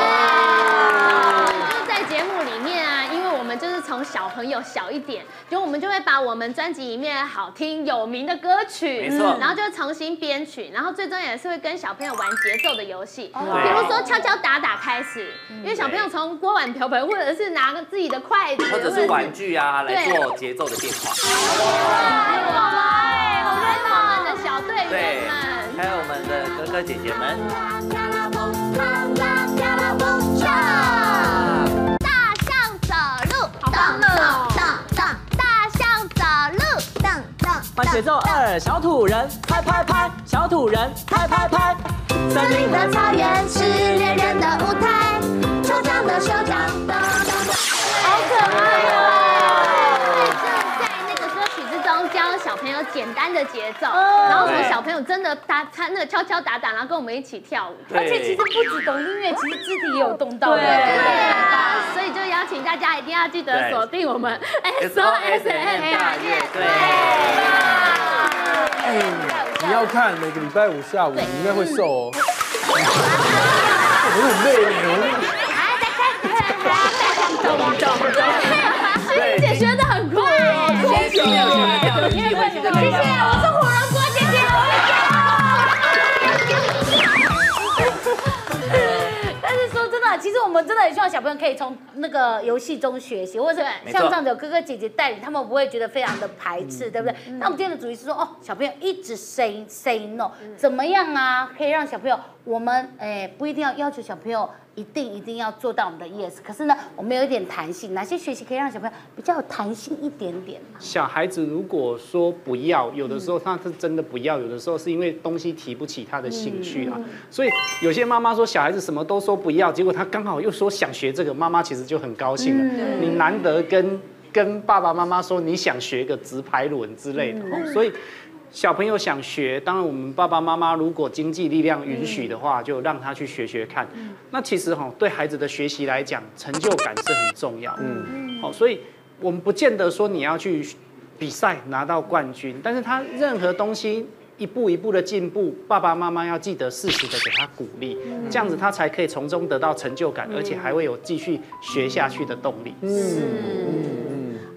就在节目里面啊，因为们就是从小朋友小一点，就我们就会把我们专辑里面好听有名的歌曲，没错然后就重新编曲，然后最终也是会跟小朋友玩节奏的游戏，对比如说敲敲打打开始，因为小朋友从锅碗瓢盆或者是拿个自己的筷子，或者是玩具啊，来做节奏的变化。还有我们，我们我们的小队员们，，还有我们的哥哥姐姐们。噔噔噔，大象走路，噔噔。换节奏二，小土人拍拍拍，小土人拍拍拍。森林的草原是恋人的舞台，抽象的手掌，的。好可爱哦！在那个歌曲之中教小的节奏，然后从小朋友真的打他那个敲敲打打，然后跟我们一起跳舞。而且其实不止懂音乐，其实肢体也有动到。对。啊，所以就邀请大家一定要记得锁定我们 S O S M 大乐队。哎，你要看每个礼拜五下午，你应该会瘦哦。我很累。呢。师姐 学的很快，谢谢，谢谢，谢，我是火龙果姐姐，但是说真的，其实我们真的很希望小朋友可以从那个游戏中学习，或者是像这样子有哥哥姐姐带领，他们不会觉得非常的排斥，对不对？那我们今天的主题是说，哦，小朋友一直 say say no，怎么样啊？可以让小朋友，我们哎不一定要要求小朋友一定一定要做到我们的 yes，可是呢，我们有一点弹性，哪些学习可以让小朋友比较有弹性一点点呢？小孩子如果说不要，有的时候他是真的不要，有的时候是因为东西提不起他的兴趣啊。所以有些妈妈说小孩子什么都说不要，结果他刚好又说想学这个，妈妈其实就很高兴了。你难得跟跟爸爸妈妈说你想学个直排轮之类的，哦所以。小朋友想学，当然我们爸爸妈妈如果经济力量允许的话，就让他去学学看。那其实哈，对孩子的学习来讲，成就感是很重要。嗯，好，所以我们不见得说你要去比赛拿到冠军，但是他任何东西一步一步的进步，爸爸妈妈要记得适时的给他鼓励，这样子他才可以从中得到成就感，而且还会有继续学下去的动力。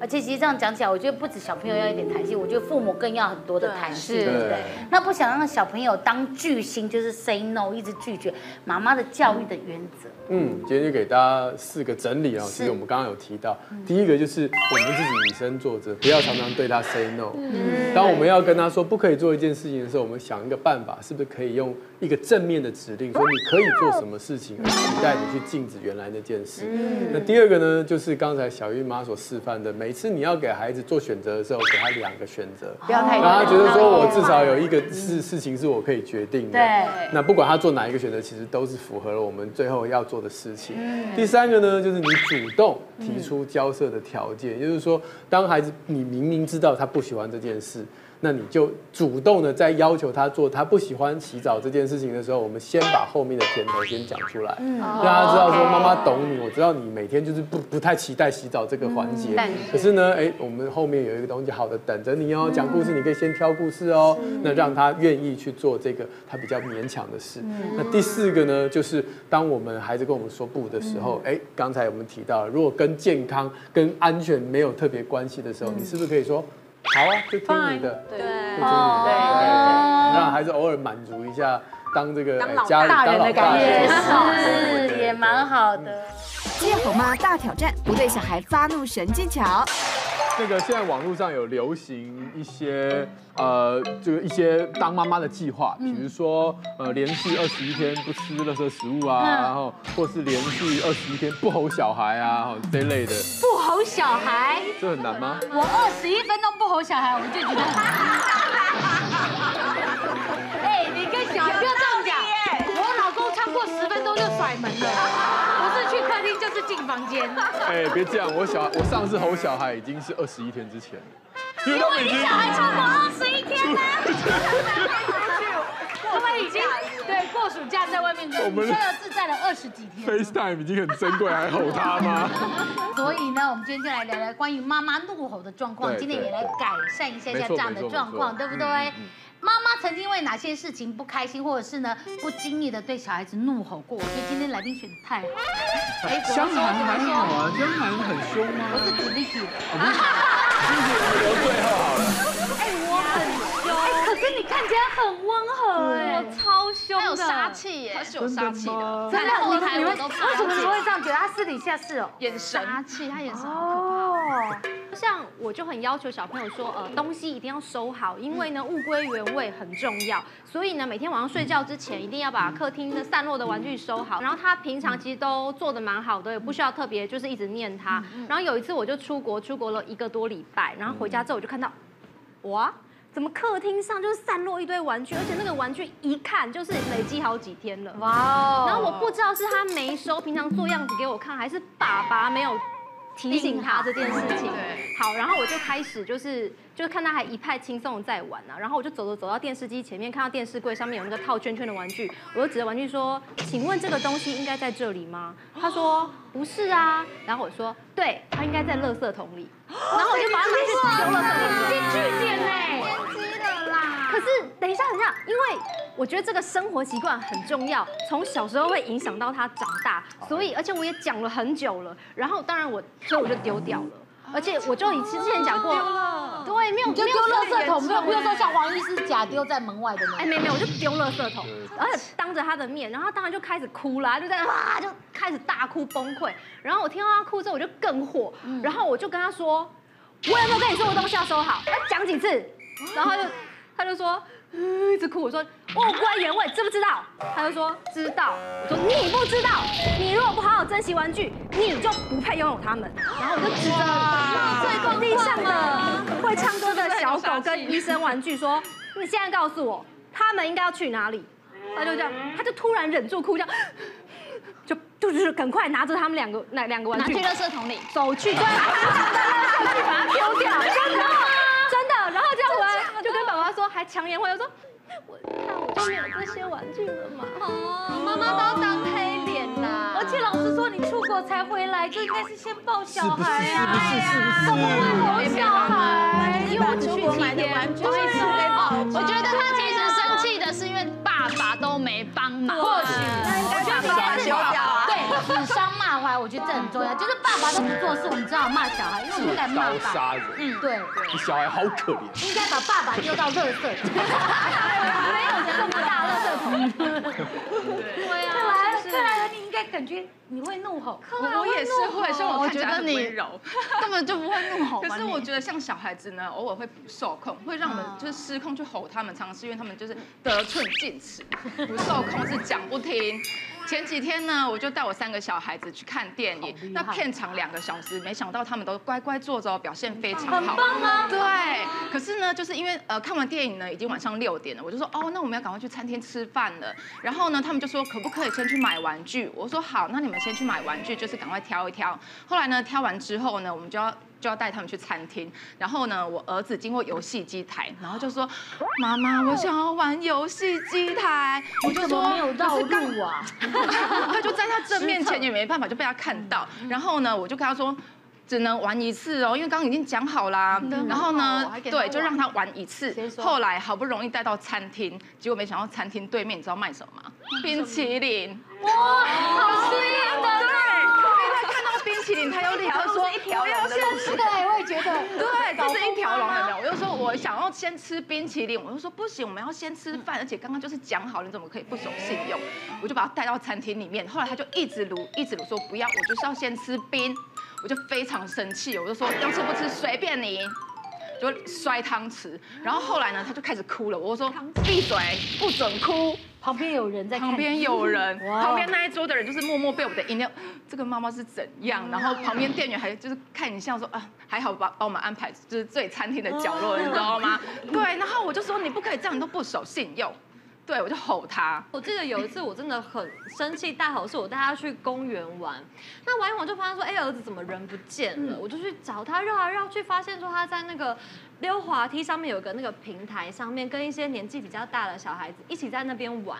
而且其实这样讲起来，我觉得不止小朋友要一点弹性，我觉得父母更要很多的弹性，对对不对对？那不想让小朋友当巨星，就是 say no，一直拒绝妈妈的教育的原则。嗯，今天就给大家四个整理啊。其实我们刚刚有提到，第一个就是我们自己以身作则，不要常常对他 say no。当我们要跟他说不可以做一件事情的时候，我们想一个办法，是不是可以用一个正面的指令，说你可以做什么事情，而期待你去禁止原来那件事。那第二个呢，就是刚才小玉妈所示范的，每次你要给孩子做选择的时候，给他两个选择，不要太让他觉得说我至少有一个事事情是我可以决定的。对。那不管他做哪一个选择，其实都是符合了我们最后要做的事情。第三个呢，就是你主动提出交涉的条件，也就是说，当孩子你明明知道他不喜欢这件事。那你就主动的在要求他做他不喜欢洗澡这件事情的时候，我们先把后面的甜头先讲出来，让他知道说妈妈懂你，我知道你每天就是不不太期待洗澡这个环节，可是呢，哎，我们后面有一个东西好的等着你哦，讲故事你可以先挑故事哦，那让他愿意去做这个他比较勉强的事。那第四个呢，就是当我们孩子跟我们说不的时候，哎，刚才我们提到了，如果跟健康跟安全没有特别关系的时候，你是不是可以说？好啊，就听你的，对，就听你的，对，让孩子偶尔满足一下，当这个家里当老大的感觉，是也蛮好的。接好妈大挑战，不对小孩发怒神技巧。那个现在网络上有流行一些呃，这个一些当妈妈的计划，比如说呃，连续二十一天不吃垃圾食物啊，然后或是连续二十一天不吼小孩啊，这类的。不吼小孩，这很难吗？我二十一分钟不吼小孩，我就觉得。哎，你跟小孩不要这样讲，我老公超过十分钟就甩门了。是进房间。哎，别这样，我小我上次吼小孩已经是二十一天之前了。因为你小孩超过二十一天呢。他们已经对过暑假在外面我们逍遥自在了二十几天。FaceTime 已经很珍贵，还吼他吗？所以呢，我们今天就来聊聊关于妈妈怒吼的状况，今天也来改善一下下这样的状况，对不对？妈妈曾经为哪些事情不开心，或者是呢不经意的对小孩子怒吼过？我觉得今天来宾选的太好了。哎，湘涵还好啊，湘涵很凶吗？我是指 Vicky 的。Vicky 留最后好了。哎，我很凶。哎，可是你看起来很温和哎，我超凶的。有杀气耶，他是有杀气的。真的，你们你们为什么你会这样觉得？他私底下是哦，眼神杀气，他眼神好可怕。像我就很要求小朋友说，呃，东西一定要收好，因为呢，物归原位很重要。所以呢，每天晚上睡觉之前，一定要把客厅的散落的玩具收好。然后他平常其实都做的蛮好的，也不需要特别就是一直念他。然后有一次我就出国，出国了一个多礼拜，然后回家之后我就看到，哇，怎么客厅上就是散落一堆玩具，而且那个玩具一看就是累积好几天了。哇哦！然后我不知道是他没收，平常做样子给我看，还是爸爸没有。提醒他这件事情，对，好，然后我就开始就是就是看他还一派轻松的在玩啊，然后我就走着走到电视机前面，看到电视柜上面有那个套圈圈的玩具，我就指着玩具说：“请问这个东西应该在这里吗？”他说：“不是啊。”然后我说：“对，它应该在垃圾桶里。”然后我就把它拿去丢垃圾桶里。句点呢？可是等一下，等一下，因为我觉得这个生活习惯很重要，从小时候会影响到他长大，所以而且我也讲了很久了，然后当然我所以我就丢掉了，而且我就以前之前讲过，对，没有，就丢垃圾桶，没有，不用说像黄医师假丢在门外的那种，哎，没有没有，我就丢垃圾桶，而且当着他的面，然后他当然就开始哭啦，就在哇就开始大哭崩溃，然后我听到他哭之后我就更火，然后我就跟他说，我有没有跟你说的东西要收好？要讲几次？然后就。他就说，一直哭。我说，物归原位，知不知道？他就说知道。我说你不知道，你如果不好好珍惜玩具，你就不配拥有它们。然后我就指着睡在地上的会唱歌的小狗跟医生玩具说，你现在告诉我，他们应该要去哪里？他就这样，他就突然忍住哭，这样，就就是赶快拿着他们两个那两个玩具拿去垃圾桶里，走去，对，去把它丢掉，真的，真的，然后这样回来。就跟爸爸说，还强颜欢笑说，我没有这些玩具了嘛。哦，妈妈都要当黑脸啦。而且老师说，你出国才回来，就应该是先抱小孩呀。是不是？是不是？怎么会抱小孩？因为我只去几天，所以送给宝宝。我觉得他其实生气的是因为爸爸都没帮忙。或许，我觉得爸爸啊。对，指桑骂槐，我觉得这很重要。就是爸爸都不做事，我们只好骂小孩，因为我们不敢骂爸。嗯，对。你小孩好可怜。应该把爸爸丢到垃圾桶。没有这么大垃圾桶。对啊。看来，看来你应该感觉你会怒吼。我也是会，所以我觉得你温柔，根本就不会怒吼。可是我觉得像 小孩子呢，偶尔会不受控，会让我们就是失控去吼他们，常常是因为他们就是得寸进尺，不受控是讲不听。前几天呢，我就带我三个小孩子去看电影，那片场两个小时，没想到他们都乖乖坐着，表现非常好。很棒啊！对。可是呢，就是因为呃看完电影呢，已经晚上六点了，我就说哦，那我们要赶快去餐厅吃饭了。然后呢，他们就说可不可以先去买玩具？我说好，那你们先去买玩具，就是赶快挑一挑。后来呢，挑完之后呢，我们就要。就要带他们去餐厅，然后呢，我儿子经过游戏机台，然后就说：“妈妈，我想要玩游戏机台。”我就说：“没有道路啊！”他就在他正面前也没办法，就被他看到。然后呢，我就跟他说：“只能玩一次哦，因为刚刚已经讲好啦。”然后呢，对，就让他玩一次。后来好不容易带到餐厅，结果没想到餐厅对面你知道卖什么吗？冰淇淋。哇，好吃的。淇淋，他又立刻说一条 我要先吃，对，我也觉得，对，这是一条龙的。我就说我想要先吃冰淇淋，我就说不行，我们要先吃饭，而且刚刚就是讲好，你怎么可以不守信用？我就把他带到餐厅里面，后来他就一直撸，一直撸说不要，我就是要先吃冰，我就非常生气，我就说要吃不吃随便你。就摔汤匙，然后后来呢，他就开始哭了。我说闭嘴，不准哭。旁边有人在，旁边有人，旁边那一桌的人就是默默被我的饮料。这个妈妈是怎样？然后旁边店员还就是看你像说啊，还好把把我们安排就是最餐厅的角落，你知道吗？对，然后我就说你不可以这样，你都不守信用。对，我就吼他。我记得有一次我真的很生气大吼，是我带他去公园玩，那玩一玩就发现说，哎，儿子怎么人不见了？我就去找他，绕来绕去，发现说他在那个。溜滑梯上面有个那个平台上面，跟一些年纪比较大的小孩子一起在那边玩。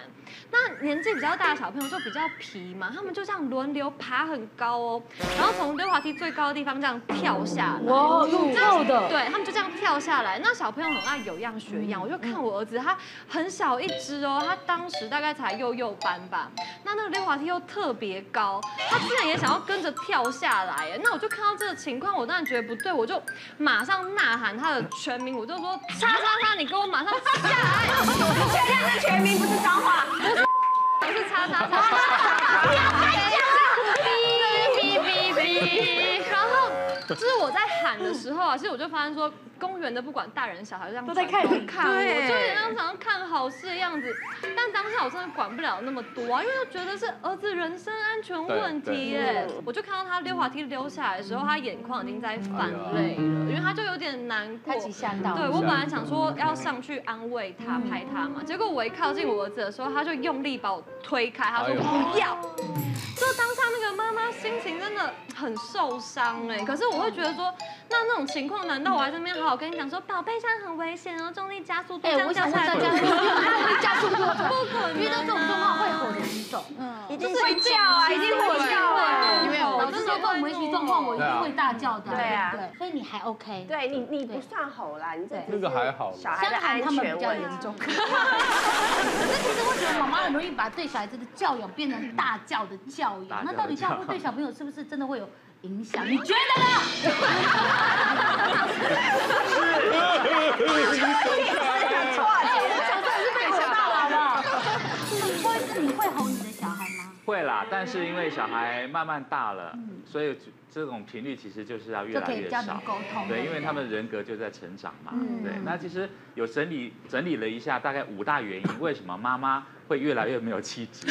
那年纪比较大的小朋友就比较皮嘛，他们就这样轮流爬很高哦，然后从溜滑梯最高的地方这样跳下来。哇，用跳的。对，他们就这样跳下来。那小朋友很爱有样学样，我就看我儿子，他很小一只哦，他当时大概才幼幼班吧。那那个溜滑梯又特别高，他居然也想要跟着跳下来。那我就看到这个情况，我当然觉得不对，我就马上呐喊他的。全名，我就说叉叉叉，你给我马上下来！你确认是全名，不是脏话，不是，不是叉叉叉。不要开讲，哔哔哔哔。然后就是我在喊的时候啊，其实我就发现说。公园的不管大人小孩这样都在看我，看我，就有点像常常看好事的样子。但当下我真的管不了那么多啊，因为又觉得是儿子人身安全问题耶。我就看到他溜滑梯溜下来的时候，他眼眶已经在泛泪了，因为他就有点难过。他吓到。对，我本来想说要上去安慰他，拍他嘛，结果我一靠近我儿子的时候，他就用力把我推开，他说不要。就当下那个妈妈心情真的很受伤哎，可是我会觉得说，那那种情况难道我还在那边好好跟你讲说，宝贝，这样很危险哦，重力加速度。哎，我想问大家，会加速度？不可能，遇到这种状况会很严重。嗯，一定会叫啊，一定会叫啊。因为老师说跟我们一起状况，我一定会大叫的。对啊，对，所以你还 OK。对你，你不算吼啦，你这那个还好。小孩的安全比较严重。可是其实我觉得妈妈很容易把对小孩子的教养变成大叫的教养，那到底这样对小朋友是不是真的会有影响？你觉得呢？是。你会吼你的小孩吗？会啦，但是因为小孩慢慢大了，所以这种频率其实就是要越来越少。对，因为他们人格就在成长嘛。对，那其实有整理整理了一下，大概五大原因，为什么妈妈会越来越没有气质？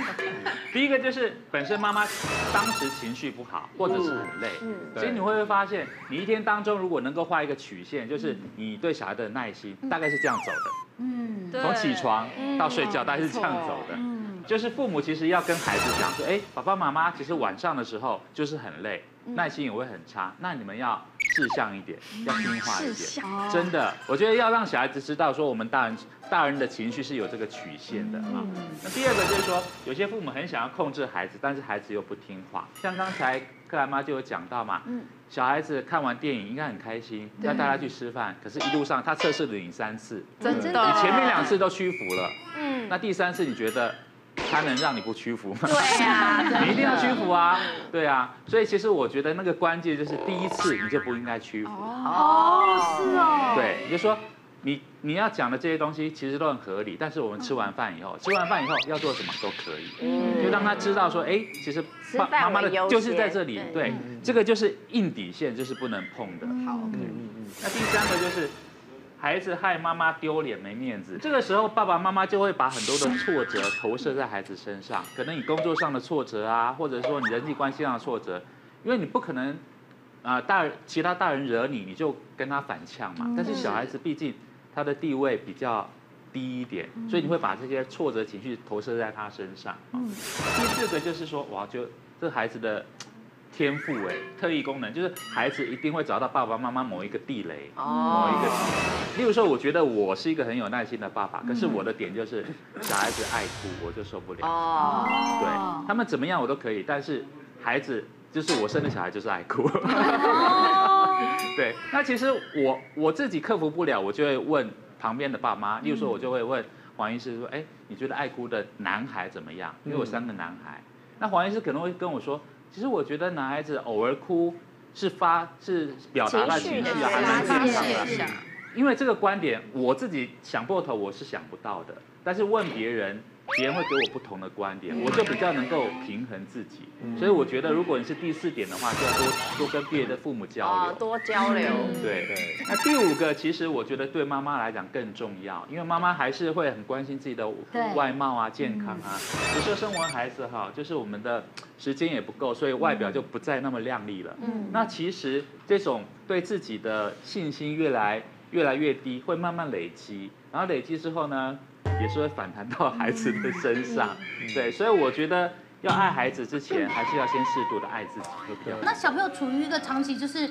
第一个就是本身妈妈当时情绪不好，或者是很累。嗯，其实你会不会发现，你一天当中如果能够画一个曲线，就是你对小孩的耐心大概是这样走的。嗯，从起床到睡觉大概是这样走的。嗯，就是父母其实要跟孩子讲说，哎，爸爸妈妈其实晚上的时候就是很累，耐心也会很差，那你们要志向一点，要听话一点。真的，我觉得要让小孩子知道说，我们大人。大人的情绪是有这个曲线的啊。那第二个就是说，有些父母很想要控制孩子，但是孩子又不听话。像刚才克莱妈就有讲到嘛，小孩子看完电影应该很开心，要带他去吃饭，可是一路上他测试了你三次，真的，你前面两次都屈服了，嗯，那第三次你觉得他能让你不屈服吗？对啊，你一定要屈服啊，对啊。所以其实我觉得那个关键就是第一次你就不应该屈服。哦，是哦。对，你就说。你你要讲的这些东西其实都很合理，但是我们吃完饭以后，吃完饭以后要做什么都可以，嗯，就让他知道说，哎，其实爸妈妈的就是在这里，对，这个就是硬底线，就是不能碰的。好，嗯嗯嗯。那第三个就是，孩子害妈妈丢脸没面子，这个时候爸爸妈妈就会把很多的挫折投射在孩子身上，可能你工作上的挫折啊，或者说你人际关系上的挫折，因为你不可能啊大人其他大人惹你，你就跟他反呛嘛，但是小孩子毕竟。他的地位比较低一点，所以你会把这些挫折情绪投射在他身上。嗯，第四个就是说，哇，就这孩子的天赋哎，特异功能，就是孩子一定会找到爸爸妈妈某一个地雷，某一个。例如说，我觉得我是一个很有耐心的爸爸，可是我的点就是小孩子爱哭，我就受不了。哦，对，他们怎么样我都可以，但是孩子就是我生的小孩就是爱哭。对，那其实我我自己克服不了，我就会问旁边的爸妈。例如说，我就会问黄医师说：“哎，你觉得爱哭的男孩怎么样？”因为我三个男孩，那黄医师可能会跟我说：“其实我觉得男孩子偶尔哭是发是表达了情绪啊，还蛮正常的。因为这个观点我自己想破头我是想不到的，但是问别人。别人会给我不同的观点，我就比较能够平衡自己。所以我觉得，如果你是第四点的话，就要多多跟别的父母交流，多交流。对对。那第五个，其实我觉得对妈妈来讲更重要，因为妈妈还是会很关心自己的外貌啊、健康啊。有时候生完孩子哈，就是我们的时间也不够，所以外表就不再那么亮丽了。嗯。那其实这种对自己的信心越来越来越低，会慢慢累积，然后累积之后呢，也是会反弹到孩子的身上，对，所以我觉得要爱孩子之前，还是要先适度的爱自己，对不对？那小朋友处于一个长期就是。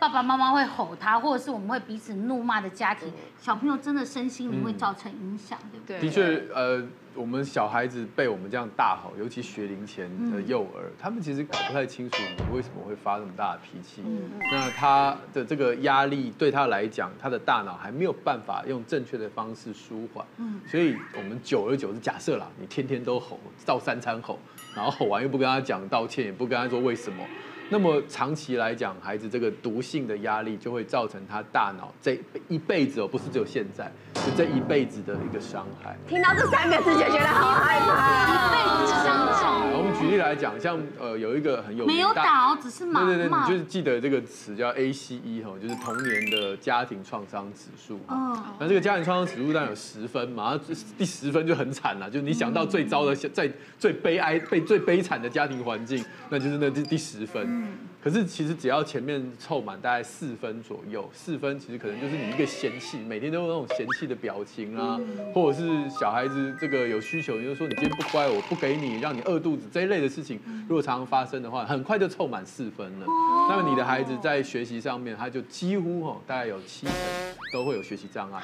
爸爸妈妈会吼他，或者是我们会彼此怒骂的家庭，小朋友真的身心灵会造成影响，对不对？的确，呃，我们小孩子被我们这样大吼，尤其学龄前的幼儿，他们其实搞不太清楚你为什么会发那么大的脾气。那他的这个压力对他来讲，他的大脑还没有办法用正确的方式舒缓。所以我们久而久之，假设啦，你天天都吼，照三餐吼，然后吼完又不跟他讲道歉，也不跟他说为什么。那么长期来讲，孩子这个毒性的压力就会造成他大脑这一辈子哦，不是只有现在，是这一辈子的一个伤害。听到这三个字就觉得好害怕，一辈子伤害。我们举例来讲，像呃有一个很有名没有打，只是骂。对对对，你就是记得这个词叫 ACE 哈，就是童年的家庭创伤指数。哦。那这个家庭创伤指数当然有十分嘛，然后第十分就很惨了，就是你想到最糟的、在最悲哀、被最悲惨的家庭环境，那就是那第第十分。可是其实只要前面凑满大概四分左右，四分其实可能就是你一个嫌弃，每天都有那种嫌弃的表情啊，或者是小孩子这个有需求，你就说你今天不乖，我不给你，让你饿肚子这一类的事情，如果常常发生的话，很快就凑满四分了。那么你的孩子在学习上面，他就几乎哦，大概有七成都会有学习障碍，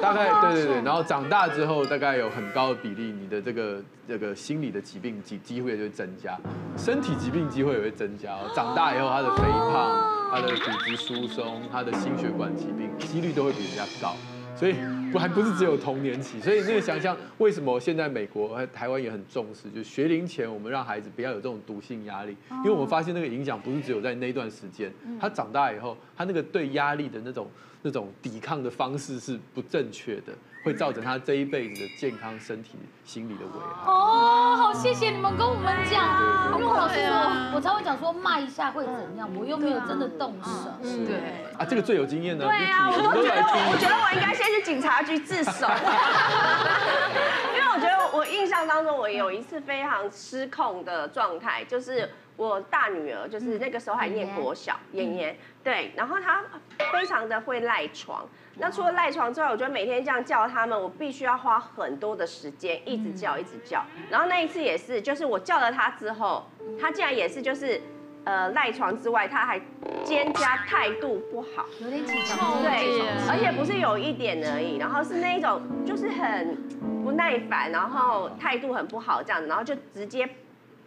大概对对对，然后长大之后大概有很高的比例，你的这个这个心理的疾病机机会也就会增加，身体疾病机会也会增加哦。长大以后，他的肥胖、他的骨质疏松、他的心血管疾病几率都会比人家高，所以不还不是只有童年期。所以那个想象，为什么现在美国和台湾也很重视，就是学龄前我们让孩子不要有这种毒性压力，因为我们发现那个影响不是只有在那段时间，他长大以后，他那个对压力的那种那种抵抗的方式是不正确的。会造成他这一辈子的健康、身体、心理的危害。哦，好谢谢你们跟我们讲。因为老师说，我才会讲说骂一下会怎样，我又没有真的动手。对啊，这个最有经验的。对啊，我都觉得，我觉得我应该先去警察局自首。因为我觉得我印象当中，我有一次非常失控的状态，就是。我大女儿就是那个时候还念国小，妍妍，对，然后她非常的会赖床。那除了赖床之外，我觉得每天这样叫他们，我必须要花很多的时间，一直叫，一直叫。然后那一次也是，就是我叫了她之后，她竟然也是就是，呃，赖床之外，她还兼加态度不好，有点起床，对，而且不是有一点而已，然后是那一种就是很不耐烦，然后态度很不好这样子，然后就直接。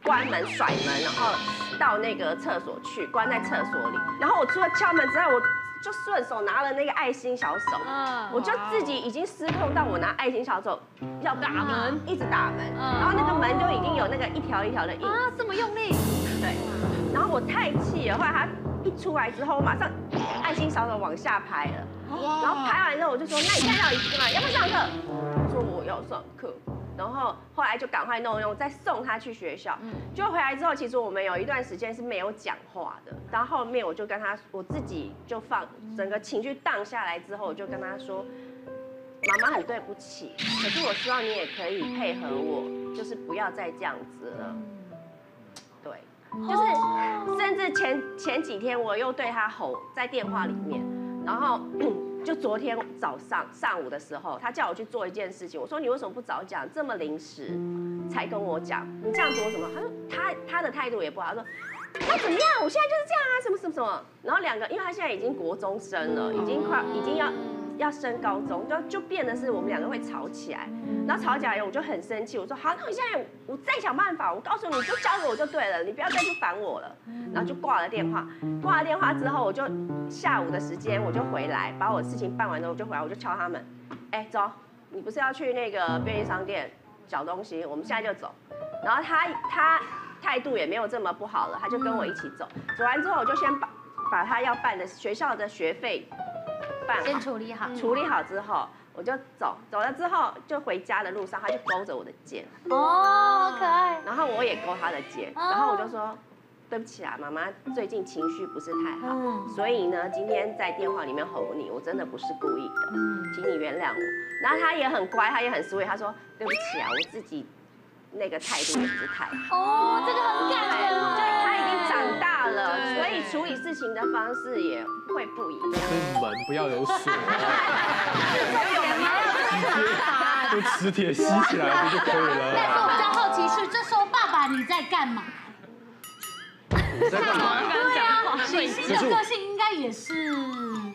关门甩门，然后到那个厕所去，关在厕所里。然后我除了敲门之外，我就顺手拿了那个爱心小手，我就自己已经失控到我拿爱心小手要打门，一直打门，然后那个门就已经有那个一条一条的印啊，这么用力，对。然后我太气了，后来他一出来之后，我马上爱心小手往下拍了，然后拍完之后我就说，那你现在要干嘛？要不要上课？他说我要上课。然后后来就赶快弄弄，再送他去学校。就回来之后，其实我们有一段时间是没有讲话的。到后面我就跟他，我自己就放整个情绪荡下来之后，我就跟他说：“妈妈很对不起，可是我希望你也可以配合我，就是不要再这样子了。”对，就是甚至前前几天我又对他吼在电话里面，然后。就昨天早上上午的时候，他叫我去做一件事情。我说，你为什么不早讲？这么临时才跟我讲，你这样做什么？他说他他的态度也不好。他说那怎么样？我现在就是这样啊，什么什么什么。然后两个，因为他现在已经国中生了，已经快已经要。要升高中，就就变的是我们两个会吵起来，然后吵起来我就很生气，我说好，那我现在我再想办法，我告诉你，就交给我就对了，你不要再去烦我了，然后就挂了电话。挂了电话之后，我就下午的时间我就回来，把我事情办完之后我就回来，我就敲他们，哎，走，你不是要去那个便利商店找东西，我们现在就走。然后他他态度也没有这么不好了，他就跟我一起走。走完之后，我就先把把他要办的学校的学费办先处理好，处理好之后，我就走。走了之后，就回家的路上，他就勾着我的肩，哦，好可爱。然后我也勾他的肩，然后我就说。对不起啊，妈妈最近情绪不是太好，所以呢，今天在电话里面吼你，我真的不是故意的，请你原谅我。然后他也很乖，他也很 sweet，他说对不起啊，我自己那个态度也不是太好。哦，这个很感人。所以处理事情的方式也会不一样。所以门不要有锁，用磁铁吸起来不就可以了？但是我比较好奇是，这时候爸爸你在干嘛？你在干嘛呀？对啊，水星的个性应该也是。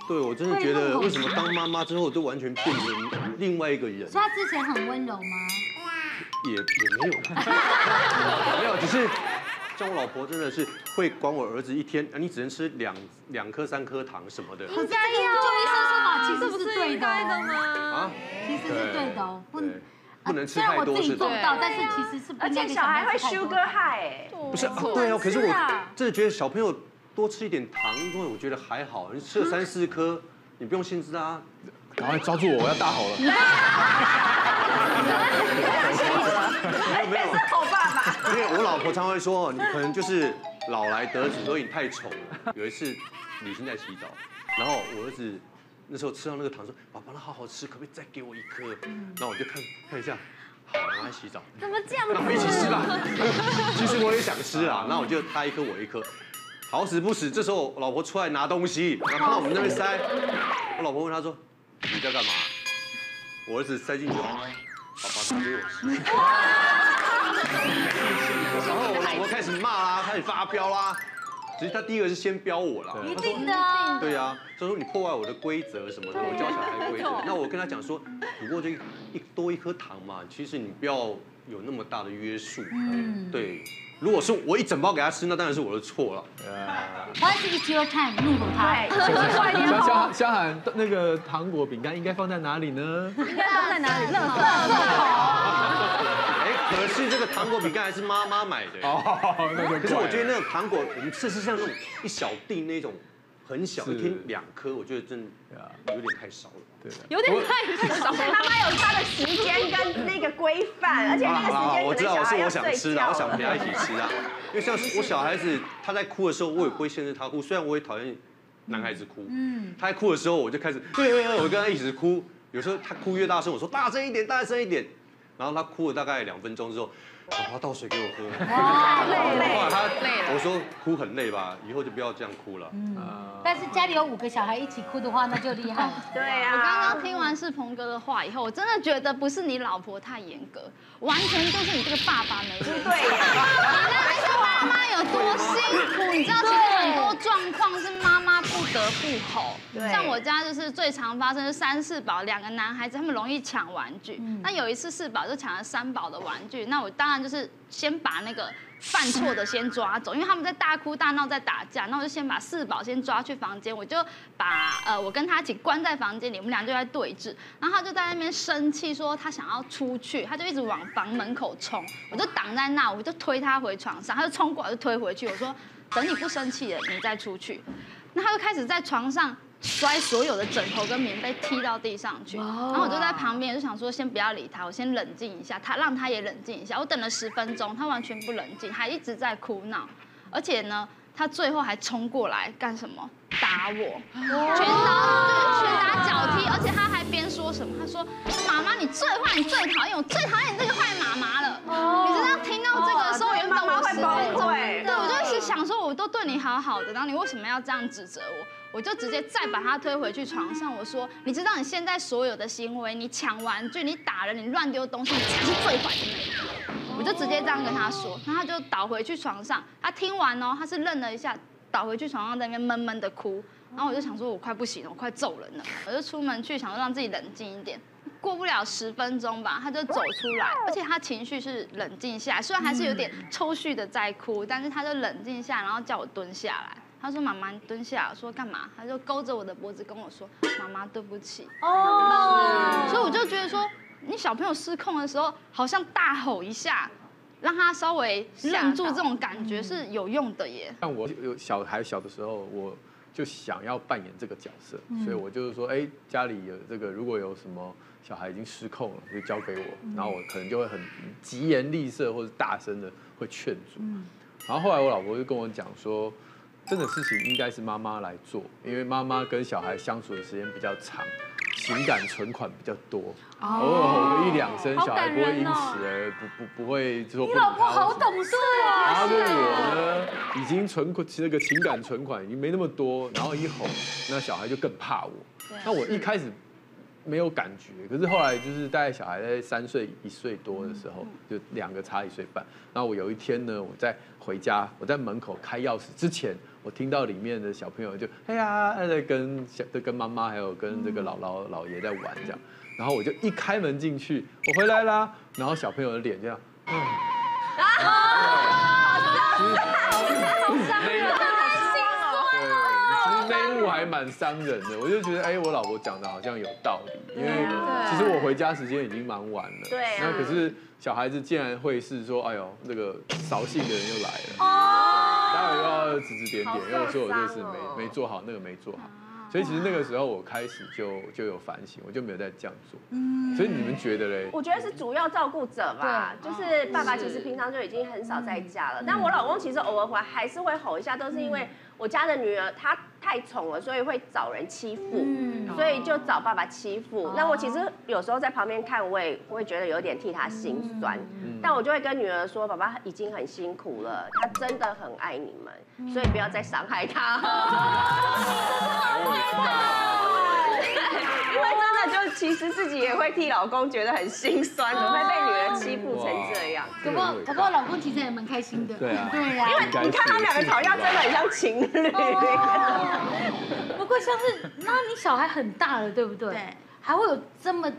对，我真的觉得为什么当妈妈之后就完全变成另外一个人？所以他之前很温柔吗？也也没有，没有，只是像我老婆真的是会管我儿子一天，你只能吃两两颗三颗糖什么的。应该呀，就医生说嘛，其实不是对的吗？啊，其实是对的哦，不。不能吃太多，是做不到，但是其实是，而且小孩会 sugar high，哎，不是，对哦，可是我真的觉得小朋友多吃一点糖，因为我觉得还好，你吃了三四颗，你不用限制啊，赶快抓住我，我要大吼了。因为我老婆常会说，你可能就是老来得子，所以你太丑了。有一次李欣在洗澡，然后我儿子。那时候吃到那个糖，说：“爸爸，那好好吃，可不可以再给我一颗？”然后我就看看一下，好，我来洗澡。怎么这样？那我们一起吃吧。其实我也想吃啊，那我就他一颗我一颗。好死不死，这时候我老婆出来拿东西，然后看到我们那边塞，我老婆问他说：“你在干嘛？”我儿子塞进去，爸爸拿给我吃。骂啦，开始发飙啦。其实他第一个是先飙我啦，一定的，对呀，所以说你破坏我的规则什么的，我教小孩规则。那我跟他讲说，不过这一多一颗糖嘛，其实你不要有那么大的约束。嗯，对。如果是我一整包给他吃，那当然是我的错了。他是一揪看怒吼他。小小韩，那个糖果饼干应该放在哪里呢？应该放在哪里？垃圾桶。可是这个糖果饼干还是妈妈买的哦，可是我觉得那个糖果，我们试试像那种一小錠那种很小，一天两颗，我觉得真的有点太少了。对，有点太少。妈妈有她的时间跟那个规范，而且那个时间我知道是我想吃的，我想陪他一起吃啊。因为像我小孩子，他在哭的时候，我也不会限制他哭。虽然我也讨厌男孩子哭，嗯，他在哭的时候，我就开始对对对，我跟他一起哭。有时候他哭越大声，我说大声一点，大声一点。然后他哭了大概两分钟之后，爸爸倒水给我喝。哇，累累。后来他我说哭很累吧，以后就不要这样哭了。嗯。但是家里有五个小孩一起哭的话，那就厉害了。对呀。我刚刚听完世鹏哥的话以后，我真的觉得不是你老婆太严格，完全就是你这个爸爸没 对。那个妈妈有多辛苦？你知道，其实很多状况是妈妈不得不吼。对。像我家就是最常发生，是三四宝两个男孩子，他们容易抢玩具。那有一次四宝就抢了三宝的玩具，那我当然就是先把那个犯错的先抓走，因为他们在大哭大闹在打架，那我就先把四宝先抓去房间，我就把呃我跟他一起关在房间里，我们俩就在对峙，然后他就在那边生气说他想要出去，他就一直往房门口冲，我就挡在那，我就推他回床上，他就冲过来就推回去，我说等你不生气了你再出去，那他就开始在床上。摔所有的枕头跟棉被踢到地上去，然后我就在旁边就想说，先不要理他，我先冷静一下，他让他也冷静一下。我等了十分钟，他完全不冷静，还一直在哭闹，而且呢，他最后还冲过来干什么？打我，拳打就是拳打脚踢，而且他还边说什么？他说：“妈妈，你最坏，你最讨厌，我最讨厌你这个坏妈妈了。”你知道听到这个的时候，原本我会崩溃，对，我就想说，我都对你好好的，然后你为什么要这样指责我？我就直接再把他推回去床上。我说：“你知道你现在所有的行为，你抢玩具，你打人，你乱丢东西，你才是最坏的那个。”我就直接这样跟他说，然后他就倒回去床上。他听完哦，他是愣了一下，倒回去床上在那边闷闷的哭。然后我就想说，我快不行了，我快揍人了。我就出门去，想说让自己冷静一点。过不了十分钟吧，他就走出来，而且他情绪是冷静下来，虽然还是有点抽搐的在哭，但是他就冷静下来，然后叫我蹲下来。他说：“妈妈，你蹲下。”我说：“干嘛？”他就勾着我的脖子跟我说：“妈妈，对不起。”哦，所以我就觉得说，你小朋友失控的时候，好像大吼一下，让他稍微愣住，这种感觉是有用的耶。像我有小孩小的时候，我就想要扮演这个角色，嗯所以我就是说，哎，家里有这个如果有什么小孩已经失控了，就交给我，然后我可能就会很疾言厉色或者大声的会劝阻。然后后来我老婆就跟我讲说，这个事情应该是妈妈来做，因为妈妈跟小孩相处的时间比较长，情感存款比较多，偶尔吼个一两声，小孩不会因此而不不不会就说不。你老婆好懂事啊。然后我呢，已经存款这个情感存款已经没那么多，然后一吼，那小孩就更怕我。那我一开始没有感觉，可是后来就是大概小孩在三岁一岁多的时候，就两个差一岁半。然后我有一天呢，我在回家，我在门口开钥匙之前，我听到里面的小朋友就哎呀在跟小在跟妈妈还有跟这个姥姥姥爷在玩这样。然后我就一开门进去，我回来啦，然后小朋友的脸这样，嗯。那一幕还蛮伤人的，我就觉得，哎，我老婆讲的好像有道理，因为其实我回家时间已经蛮晚了，对，那可是小孩子竟然会是说，哎呦，那个扫兴的人又来了，哦，待会又要指指点点，因为我说我这个事没没做好，那个没做好。所以其实那个时候我开始就就有反省，我就没有再这样做。嗯，所以你们觉得嘞？我觉得是主要照顾者吧，就是爸爸其实平常就已经很少在家了，但我老公其实偶尔回来还是会吼一下，都是因为我家的女儿她太宠了，所以会找人欺负，所以就找爸爸欺负。那我其实有时候在旁边看，我也会觉得有点替她心酸，但我就会跟女儿说，爸爸已经很辛苦了，他真的很爱你们，所以不要再伤害他。其实自己也会替老公觉得很心酸，怎么会被女儿欺负成这样？可不过不，过老公其实也蛮开心的。对啊，对呀，因为你看他们两个吵架，真的很像情侣。不过像是，那你小孩很大了，对不对？对，还会有这么。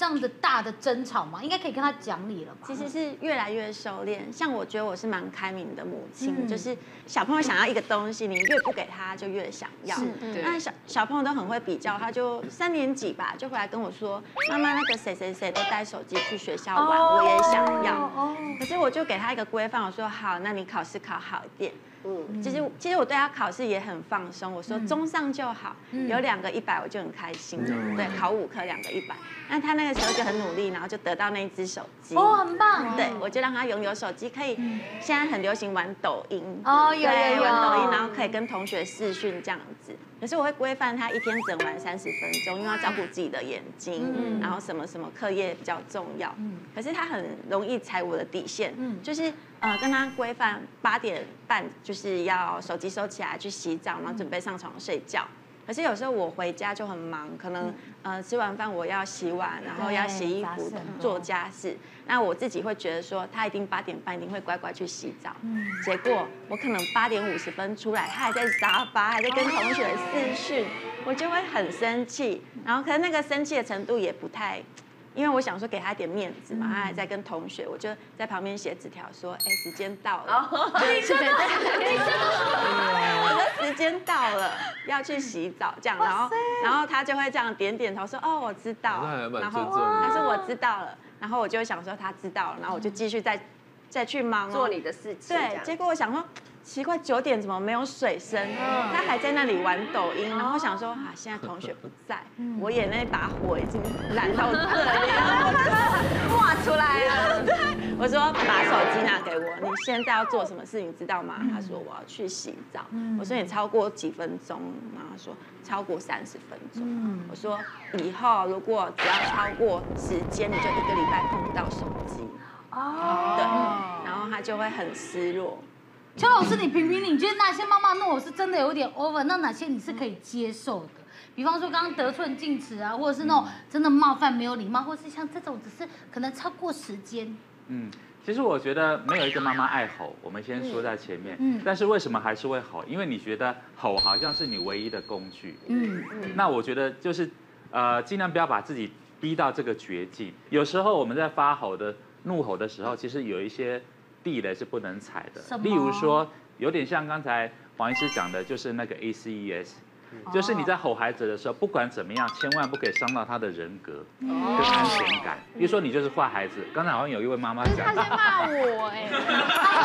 这样的大的争吵吗？应该可以跟他讲理了吧？其实是越来越收敛。像我觉得我是蛮开明的母亲，嗯、就是小朋友想要一个东西，你越不给他，就越想要。那小小朋友都很会比较，他就三年级吧，就回来跟我说：“妈妈，那个谁谁谁都带手机去学校玩，哦、我也想要。哦”可是我就给他一个规范，我说：“好，那你考试考好一点。”嗯，其实其实我对他考试也很放松，我说中上就好，有两个一百我就很开心。对，考五科两个一百，那他那个时候就很努力，然后就得到那一只手机。哦，很棒。对，我就让他拥有手机，可以现在很流行玩抖音。哦，有有有。玩抖音，然后可以跟同学视讯这样子。可是我会规范他一天只能玩三十分钟，因为要照顾自己的眼睛，然后什么什么课业比较重要。可是他很容易踩我的底线，就是。呃，跟他规范八点半就是要手机收起来去洗澡，然后准备上床睡觉。可是有时候我回家就很忙，可能呃吃完饭我要洗碗，然后要洗衣服、做家事。那我自己会觉得说，他一定八点半一定会乖乖去洗澡。结果我可能八点五十分出来，他还在沙发，还在跟同学视讯，我就会很生气。然后可能那个生气的程度也不太。因为我想说给他一点面子嘛，他还在跟同学，我就在旁边写纸条说，哎，时间到了，我说时间到了，要去洗澡。这样，然后然后他就会这样点点头说，哦，我知道，然后他说我知道了，然后我就想说他知道了，然后我就继续再再去忙做你的事情，对，结果我想说。奇怪，九点怎么没有水声？他还在那里玩抖音，然后想说啊，现在同学不在，我也那把火已经燃到这里了，画出来了。对，我说把手机拿给我，你现在要做什么事，你知道吗？他说我要去洗澡。我说你超过几分钟？然后他说超过三十分钟。我说以后如果只要超过时间，你就一个礼拜碰不到手机。哦，对，然后他就会很失落。邱老师，你评评理，你觉得哪些妈妈怒吼是真的有点 over？那哪些你是可以接受的？比方说刚刚得寸进尺啊，或者是那种真的冒犯、没有礼貌，或是像这种只是可能超过时间。嗯，其实我觉得没有一个妈妈爱吼，我们先说在前面。嗯。但是为什么还是会吼？因为你觉得吼好像是你唯一的工具。嗯嗯。那我觉得就是呃，尽量不要把自己逼到这个绝境。有时候我们在发吼的怒吼的时候，其实有一些。地雷是不能踩的，例如说，有点像刚才黄医师讲的，就是那个 ACES，就是你在吼孩子的时候，不管怎么样，千万不可以伤到他的人格跟安全感。比如说你就是坏孩子，刚才好像有一位妈妈讲，他在骂我 哎，他说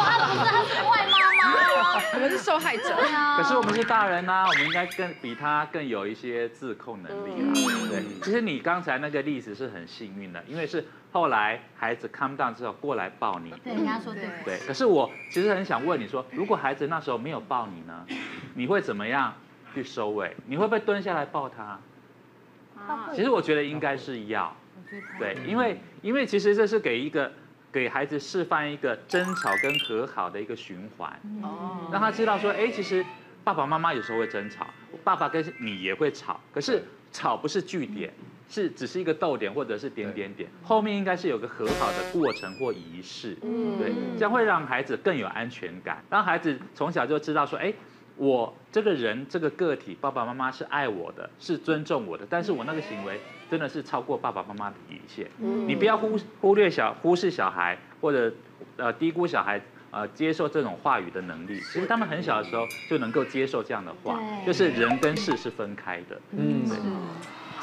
他不是，他是坏妈妈，我们是受害者。可是我们是大人呐，我们应该更比他更有一些自控能力啊。对，其实你刚才那个例子是很幸运的，因为是后来孩子 calm down 之后过来抱你。对，人家说对。对，可是我其实很想问你说，如果孩子那时候没有抱你呢，你会怎么样去收尾？你会不会蹲下来抱他？其实我觉得应该是要，对，因为因为其实这是给一个给孩子示范一个争吵跟和好的一个循环，哦，让他知道说，哎，其实爸爸妈妈有时候会争吵，爸爸跟你也会吵，可是吵不是据点，是只是一个逗点或者是点点点，后面应该是有个和好的过程或仪式，对，这样会让孩子更有安全感，让孩子从小就知道说，哎。我这个人这个个体，爸爸妈妈是爱我的，是尊重我的，但是我那个行为真的是超过爸爸妈妈的底线。嗯、你不要忽忽略小忽视小孩，或者呃低估小孩呃接受这种话语的能力。其实他们很小的时候就能够接受这样的话，就是人跟事是分开的。嗯。对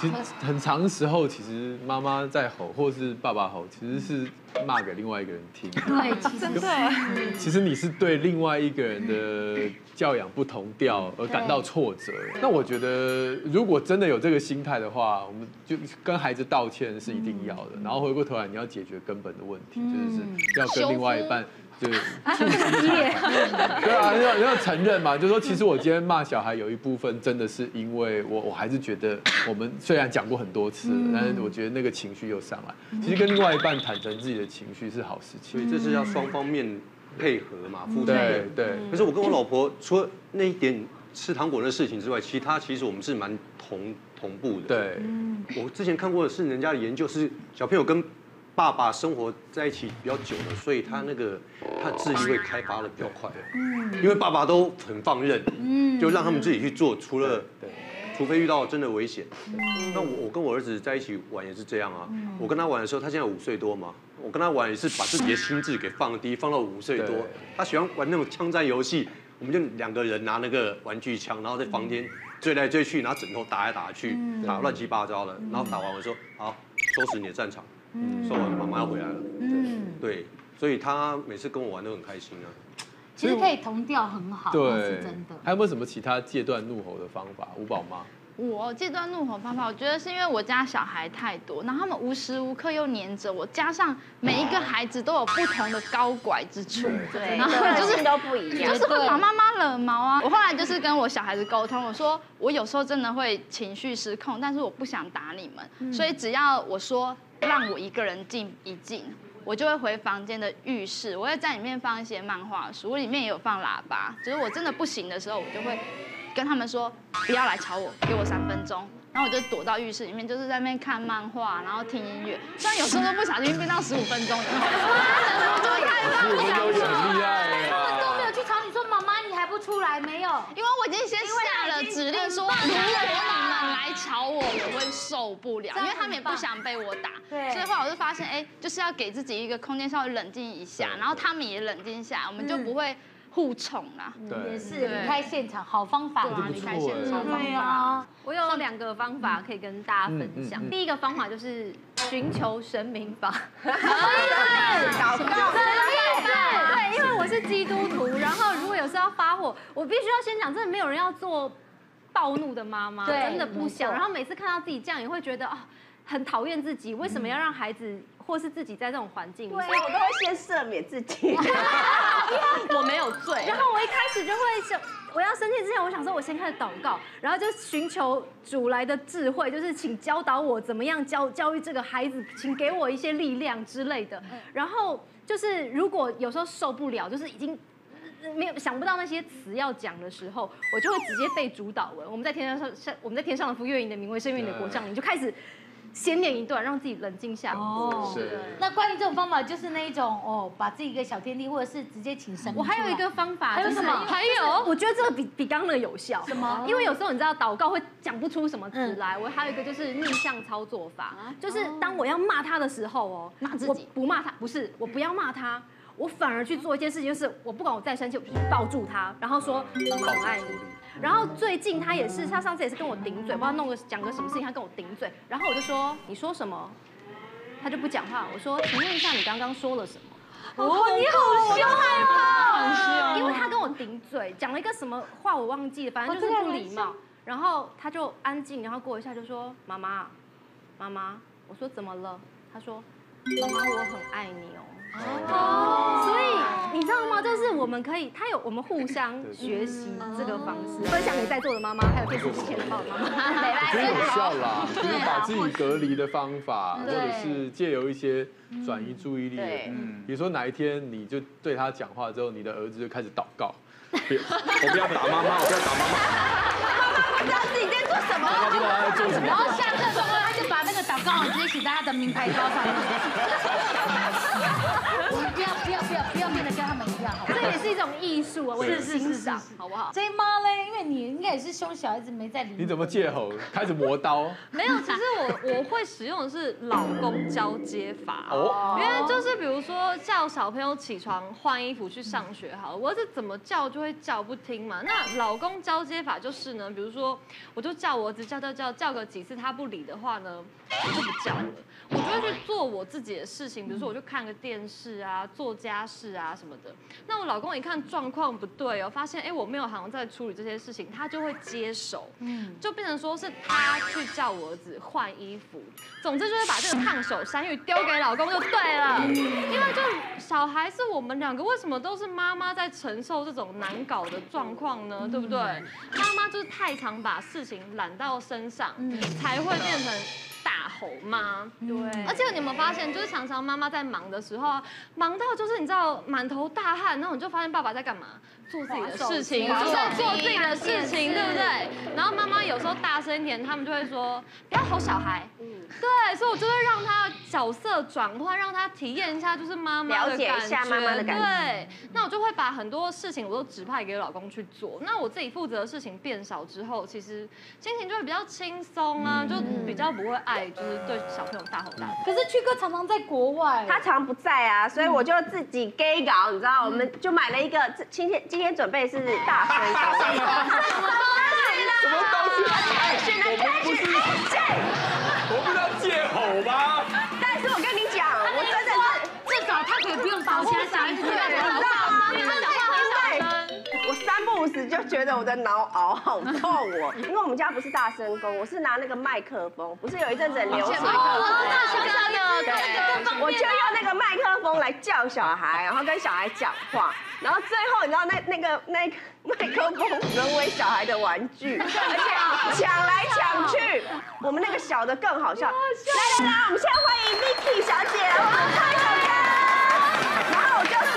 其实很长时候，其实妈妈在吼，或是爸爸吼，其实是骂给另外一个人听。对，其实对。其实你是对另外一个人的教养不同调而感到挫折。那我觉得，如果真的有这个心态的话，我们就跟孩子道歉是一定要的。然后回过头来，你要解决根本的问题，就是要跟另外一半。对，对啊，要要承认嘛，就是说其实我今天骂小孩有一部分真的是因为我，我还是觉得我们虽然讲过很多次，但是我觉得那个情绪又上来。其实跟另外一半坦诚自己的情绪是好事情，所以这是要双方面配合嘛，夫妻。对对。可是我跟我老婆除了那一点吃糖果的事情之外，其他其实我们是蛮同同步的。对。我之前看过的是人家的研究，是小朋友跟。爸爸生活在一起比较久了，所以他那个他智力会开发的比较快。嗯，因为爸爸都很放任，嗯，就让他们自己去做，除了对，除非遇到真的危险。那我我跟我儿子在一起玩也是这样啊。我跟他玩的时候，他现在五岁多嘛，我跟他玩也是把自己的心智给放低，放到五岁多。他喜欢玩那种枪战游戏，我们就两个人拿那个玩具枪，然后在房间追来追去，拿枕头打来打去，打乱七八糟的。然后打完我说好，收拾你的战场。嗯，说完妈妈要回来了。嗯，对，所以他每次跟我玩都很开心啊。其实可以同调很好，对，是真的。还有没有什么其他戒断怒吼的方法？吴宝妈。我戒断怒吼方法，我觉得是因为我家小孩太多，然后他们无时无刻又黏着我，加上每一个孩子都有不同的高拐之处，对，然后就是都不一样，就是会把妈妈惹毛啊。我后来就是跟我小孩子沟通，我说我有时候真的会情绪失控，但是我不想打你们，所以只要我说。让我一个人静一静，我就会回房间的浴室，我会在里面放一些漫画书，我里面也有放喇叭。就是我真的不行的时候，我就会跟他们说不要来吵我，给我三分钟。然后我就躲到浴室里面，就是在那边看漫画，然后听音乐。虽然有时候都不小心变到十五分钟，然后就会害怕，不想睡。出来没有？因为我已经先下了指令说，如果你们来吵我，我会受不了，因为他们也不想被我打。对。所以后来我就发现，哎，就是要给自己一个空间，稍微冷静一下，然后他们也冷静下来，我们就不会互宠啦。也是离开现场，好方法啊！离开现场，方法。我有两个方法可以跟大家分享。第一个方法就是寻求神明法。祷告。对，因为我是基督徒，然后如果有时候要发火，我必须要先讲，真的没有人要做暴怒的妈妈，真的不想。然后每次看到自己这样，也会觉得啊，很讨厌自己，为什么要让孩子或是自己在这种环境里？所以我都会先赦免自己，我没有罪。然后我一开始就会想，我要生气之前，我想说，我先开始祷告，然后就寻求主来的智慧，就是请教导我怎么样教教育这个孩子，请给我一些力量之类的。然后。就是如果有时候受不了，就是已经没有想不到那些词要讲的时候，我就会直接背主导文。我们在天上上，我们在天上的福，愿你的名为圣，愿你的国降临，你就开始先念一段，让自己冷静下来。哦，是。那关于这种方法，就是那一种哦，把自己一个小天地，或者是直接请神。我还有一个方法，还有什么？还有，我觉得这个比比刚刚那个有效。什么？因为有时候你知道祷告会讲不出什么词来。我还有一个就是逆向操作法，就是当我要骂他的时候哦，骂自己，不骂他，不是，我不要骂他。我反而去做一件事情，就是我不管我再生气，我就去抱住他，然后说我很爱你。然后最近他也是，他上次也是跟我顶嘴，不知道弄个讲个什么事情，他跟我顶嘴，然后我就说你说什么？他就不讲话。我说，请问一下，你刚刚说了什么？哦，你好凶啊！因为他跟我顶嘴，讲了一个什么话我忘记了，反正就是不礼貌。然后他就安静，然后过一下就说：“妈妈，妈妈。”我说：“怎么了？”他说：“妈妈，我很爱你哦。”我们可以，他有我们互相学习这个方式，分享给在座的妈妈，还有电视机前的爸爸妈妈。很有效啦，就是把自己隔离的方法，或者是借由一些转移注意力。嗯，比如说哪一天你就对他讲话之后，你的儿子就开始祷告，我不要打妈妈，我不要打妈妈。妈妈不知道自己在做什么，不知道在做什么。然后下课的时候，他就把那个祷告直接写在他的名牌包上面。这也是一种艺术啊，我也是欣赏，好不好？所以妈嘞，因为你应该也是凶小孩子没在理。你怎么借口？开始磨刀？没有，其实我我会使用的是老公交接法哦，因为就是比如说叫小朋友起床换衣服去上学，好了，我儿子怎么叫就会叫不听嘛。那老公交接法就是呢，比如说我就叫我儿子叫叫叫叫个几次，他不理的话呢，我就不叫了，我就会去做我自己的事情，比如说我就看个电视啊，做家事啊什么的。那我老公一看状况不对哦，发现哎我没有好像在处理这些事情，他就会接手，嗯，就变成说是他去叫我儿子换衣服。总之就是把这个烫手山芋丢给老公就对了，因为就小孩是我们两个，为什么都是妈妈在承受这种难搞的状况呢？对不对？妈妈就是太常把事情揽到身上，才会变成。大吼吗？对，而且你有没有发现，就是常常妈妈在忙的时候，忙到就是你知道满头大汗，然后你就发现爸爸在干嘛？做自己的事情，就在做自己的事情，对不对？然后妈妈有时候大声一点，他们就会说不要吼小孩。嗯，对，所以我就会让他角色转换，让他体验一下就是妈妈的感觉，了解一下妈妈的感觉。对，那我就会把很多事情我都指派给老公去做，那我自己负责的事情变少之后，其实心情就会比较轻松啊，就比较不会爱就是对小朋友大吼大叫。可是曲哥常常在国外，他常不在啊，所以我就自己 gay 搞，你知道，我们就买了一个今天今天准备是大声公，什么东西啦？什么东西？选的开始，就觉得我的脑熬好痛哦，因为我们家不是大声公，我是拿那个麦克风，不是有一阵子很流行麦克风，对，我就用那个麦克风来叫小孩，然后跟小孩讲话。然后最后，你知道那那个那个麦克风沦为小孩的玩具，而且抢来抢去。我们那个小的更好笑。来来来，我们现在欢迎 Vicky 小姐，我们拍手歌。然后我就说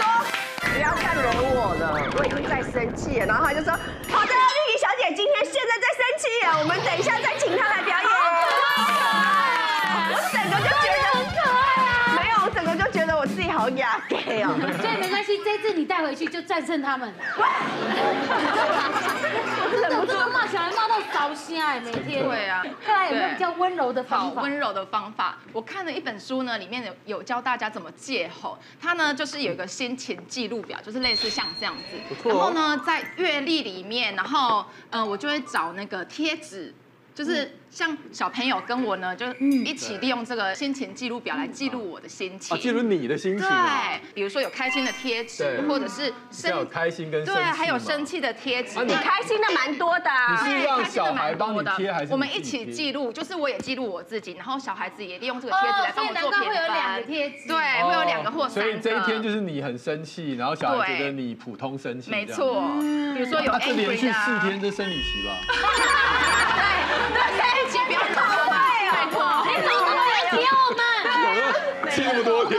不要再惹我了，我已经在生气。然后他就说好的玉怡小姐今天现在在生气啊，我们等一下再请她来表演。好雅 gay 哦。所以没关系。这次你带回去就战胜他们。忍不住骂小孩骂到烧心哎，每天。对啊。看来有没有比较温柔的方法？温柔的方法，我看了一本书呢，里面有有教大家怎么戒吼。它呢就是有一个先前记录表，就是类似像这样子。然后呢，在月历里面，然后呃，我就会找那个贴纸。就是像小朋友跟我呢，就一起利用这个心情记录表来记录我的心情。记录你的心情。对，比如说有开心的贴纸，或者是生有开心跟对，还有生气的贴纸。你开心的蛮多的。你是让小孩帮你贴还是？我们一起记录，就是我也记录我自己，然后小孩子也利用这个贴纸来帮我做评分。会有两个贴纸。对，会有两个或三个。所以这一天就是你很生气，然后小孩觉得你普通生气。没错。比如说有 angry 啊。连续四天这生理期吧。对，生理期。不要搞坏哦！你怎么那么有提我们？这么多天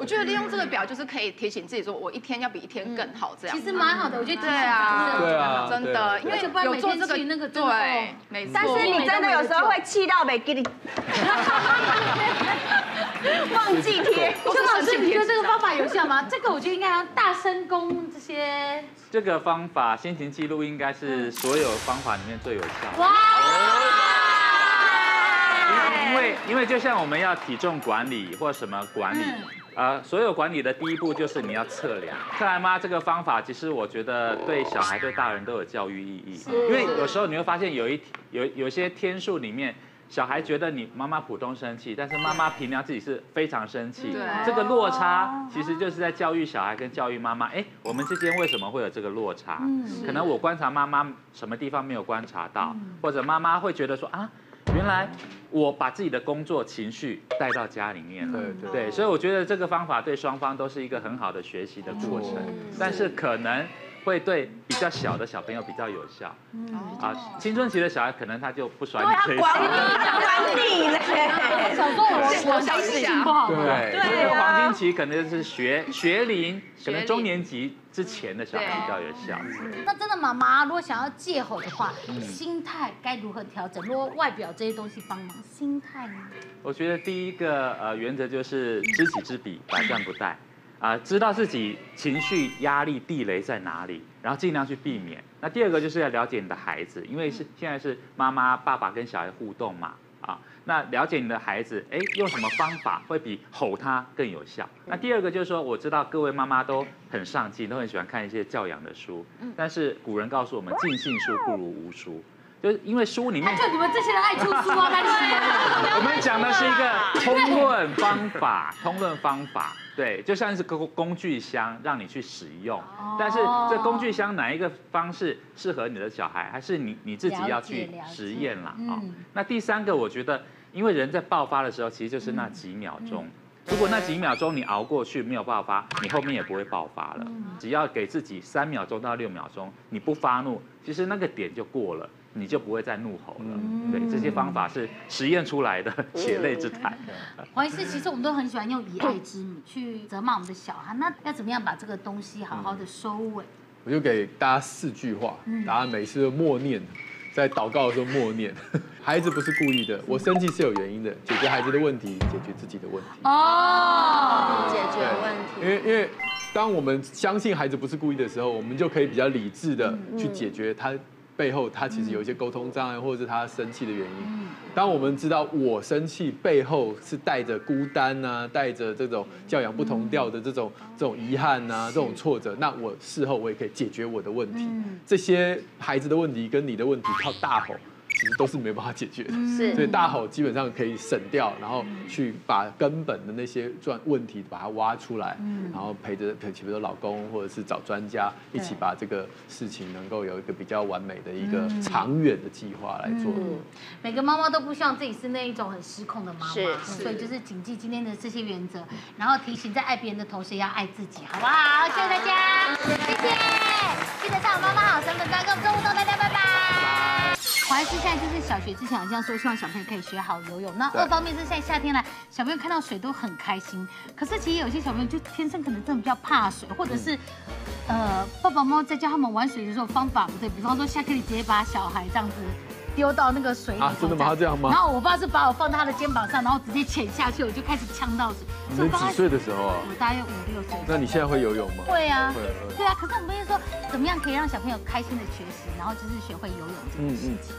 我觉得利用这个表就是可以提醒自己说，我一天要比一天更好，这样。其实蛮好的，我觉得。对啊，对啊，真的，因为有做这个那个对，没错。但是你真的有时候会气到没给你，忘记贴。邱老师，你觉得这个方法有效吗？这个我觉得应该要大声公这些。这个方法心情记录应该是所有方法里面最有效。哇！因为因为就像我们要体重管理或什么管理，呃，所有管理的第一步就是你要测量。克莱妈这个方法，其实我觉得对小孩对大人都有教育意义。因为有时候你会发现有一有有些天数里面。小孩觉得你妈妈普通生气，但是妈妈平常自己是非常生气，对这个落差其实就是在教育小孩跟教育妈妈。哎，我们之间为什么会有这个落差？可能我观察妈妈什么地方没有观察到，或者妈妈会觉得说啊，原来我把自己的工作情绪带到家里面了。对对对，所以我觉得这个方法对双方都是一个很好的学习的过程，但是可能。会对比较小的小朋友比较有效，啊，青春期的小孩可能他就不甩你这一套。管你嘞，小时候我我小心情不好。对，所以黄金期可能是学学龄，可能中年级之前的小孩比较有效。那真的妈妈如果想要戒吼的话，心态该如何调整？如果外表这些东西帮忙，心态呢？我觉得第一个呃原则就是知己知彼，百战不殆。啊，知道自己情绪压力地雷在哪里，然后尽量去避免。那第二个就是要了解你的孩子，因为是现在是妈妈、爸爸跟小孩互动嘛，啊，那了解你的孩子，哎，用什么方法会比吼他更有效？那第二个就是说，我知道各位妈妈都很上进，都很喜欢看一些教养的书，但是古人告诉我们，尽信书不如无书。就是因为书里面，就你们这些人爱出书啊，开始。我们讲的是一个通论方法，通论方法，对，就像是个工具箱，让你去使用。但是这工具箱哪一个方式适合你的小孩，还是你你自己要去实验啦。啊。那第三个，我觉得，因为人在爆发的时候，其实就是那几秒钟。如果那几秒钟你熬过去没有爆发，你后面也不会爆发了。只要给自己三秒钟到六秒钟，你不发怒，其实那个点就过了。你就不会再怒吼了。嗯、对，这些方法是实验出来的，血泪之谈。黄医师，其实我们都很喜欢用以爱之名去责骂我们的小孩，那要怎么样把这个东西好好的收尾？我就给大家四句话，大家每次都默念，在祷告的时候默念。孩子不是故意的，我生气是有原因的，解决孩子的问题，解决自己的问题。哦，解决问题。因为因为当我们相信孩子不是故意的时候，我们就可以比较理智的去解决他。背后他其实有一些沟通障碍，或者是他生气的原因。当我们知道我生气背后是带着孤单啊，带着这种教养不同调的这种这种遗憾啊，这种挫折，那我事后我也可以解决我的问题。这些孩子的问题跟你的问题靠大吼。其实都是没办法解决的，是，所以大吼基本上可以省掉，然后去把根本的那些转问题把它挖出来，然后陪着陪，比如说老公或者是找专家一起把这个事情能够有一个比较完美的一个长远的计划来做。每个妈妈都不希望自己是那一种很失控的妈妈，所以就是谨记今天的这些原则，然后提醒在爱别人的同时也要爱自己，好不好？谢谢大家，谢谢，记得上妈妈好身份证跟我们做互动，大家拜拜。黄医师现在就是小学之前好像说希望小朋友可以学好游泳，那二方面是现在夏天来，小朋友看到水都很开心。可是其实有些小朋友就天生可能真的比较怕水，或者是，呃，爸爸妈妈在教他们玩水的时候方法不对，比方说下课你直接把小孩这样子丢到那个水里，真的吗？这样吗？然后我爸是把我放在他的肩膀上，然后直接潜下去，我就开始呛到水。你几岁的时候啊？我大约五六岁。那你现在会游泳吗？会啊，对啊。可是我们不是说怎么样可以让小朋友开心的学习，然后就是学会游泳这件事情。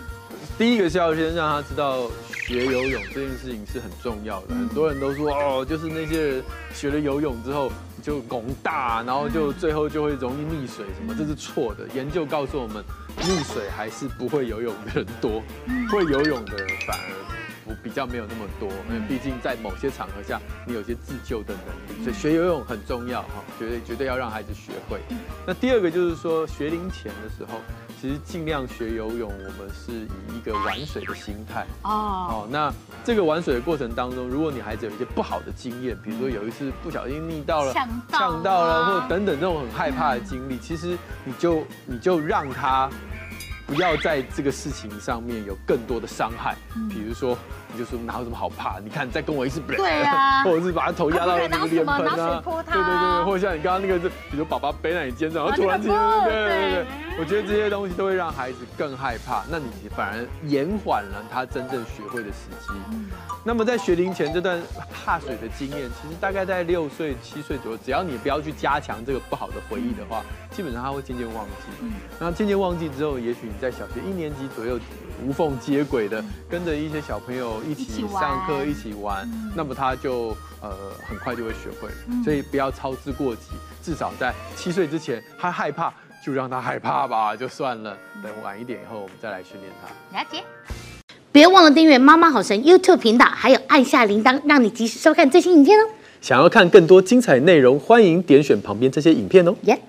第一个是要先让他知道学游泳这件事情是很重要的。很多人都说哦，就是那些人学了游泳之后就拱大，然后就最后就会容易溺水什么，这是错的。研究告诉我们，溺水还是不会游泳的人多，会游泳的人反而。不比较没有那么多，因为毕竟在某些场合下，你有些自救的能力，所以学游泳很重要哈，绝对绝对要让孩子学会。那第二个就是说，学龄前的时候，其实尽量学游泳，我们是以一个玩水的心态哦。那这个玩水的过程当中，如果你孩子有一些不好的经验，比如说有一次不小心溺到了，呛到了，或者等等这种很害怕的经历，其实你就你就让他。不要在这个事情上面有更多的伤害，比如说，你就说哪有什么好怕？你看，再跟我一次，对啊，或者是把他头压到那个脸盆啊，对对对，或者像你刚刚那个，是比如爸爸背在你肩上，然后突然间，对对对，我觉得这些东西都会让孩子更害怕，那你反而延缓了他真正学会的时机。那么在学龄前这段怕水的经验，其实大概在六岁、七岁左右，只要你不要去加强这个不好的回忆的话，基本上他会渐渐忘记。嗯，然后渐渐忘记之后，也许你在小学一年级左右无缝接轨的跟着一些小朋友一起上课、一起玩，那么他就呃很快就会学会。所以不要操之过急，至少在七岁之前，他害怕就让他害怕吧，就算了。等晚一点以后，我们再来训练他。了解。别忘了订阅妈妈好神 YouTube 频道，还有按下铃铛，让你及时收看最新影片哦。想要看更多精彩内容，欢迎点选旁边这些影片哦。耶、yeah。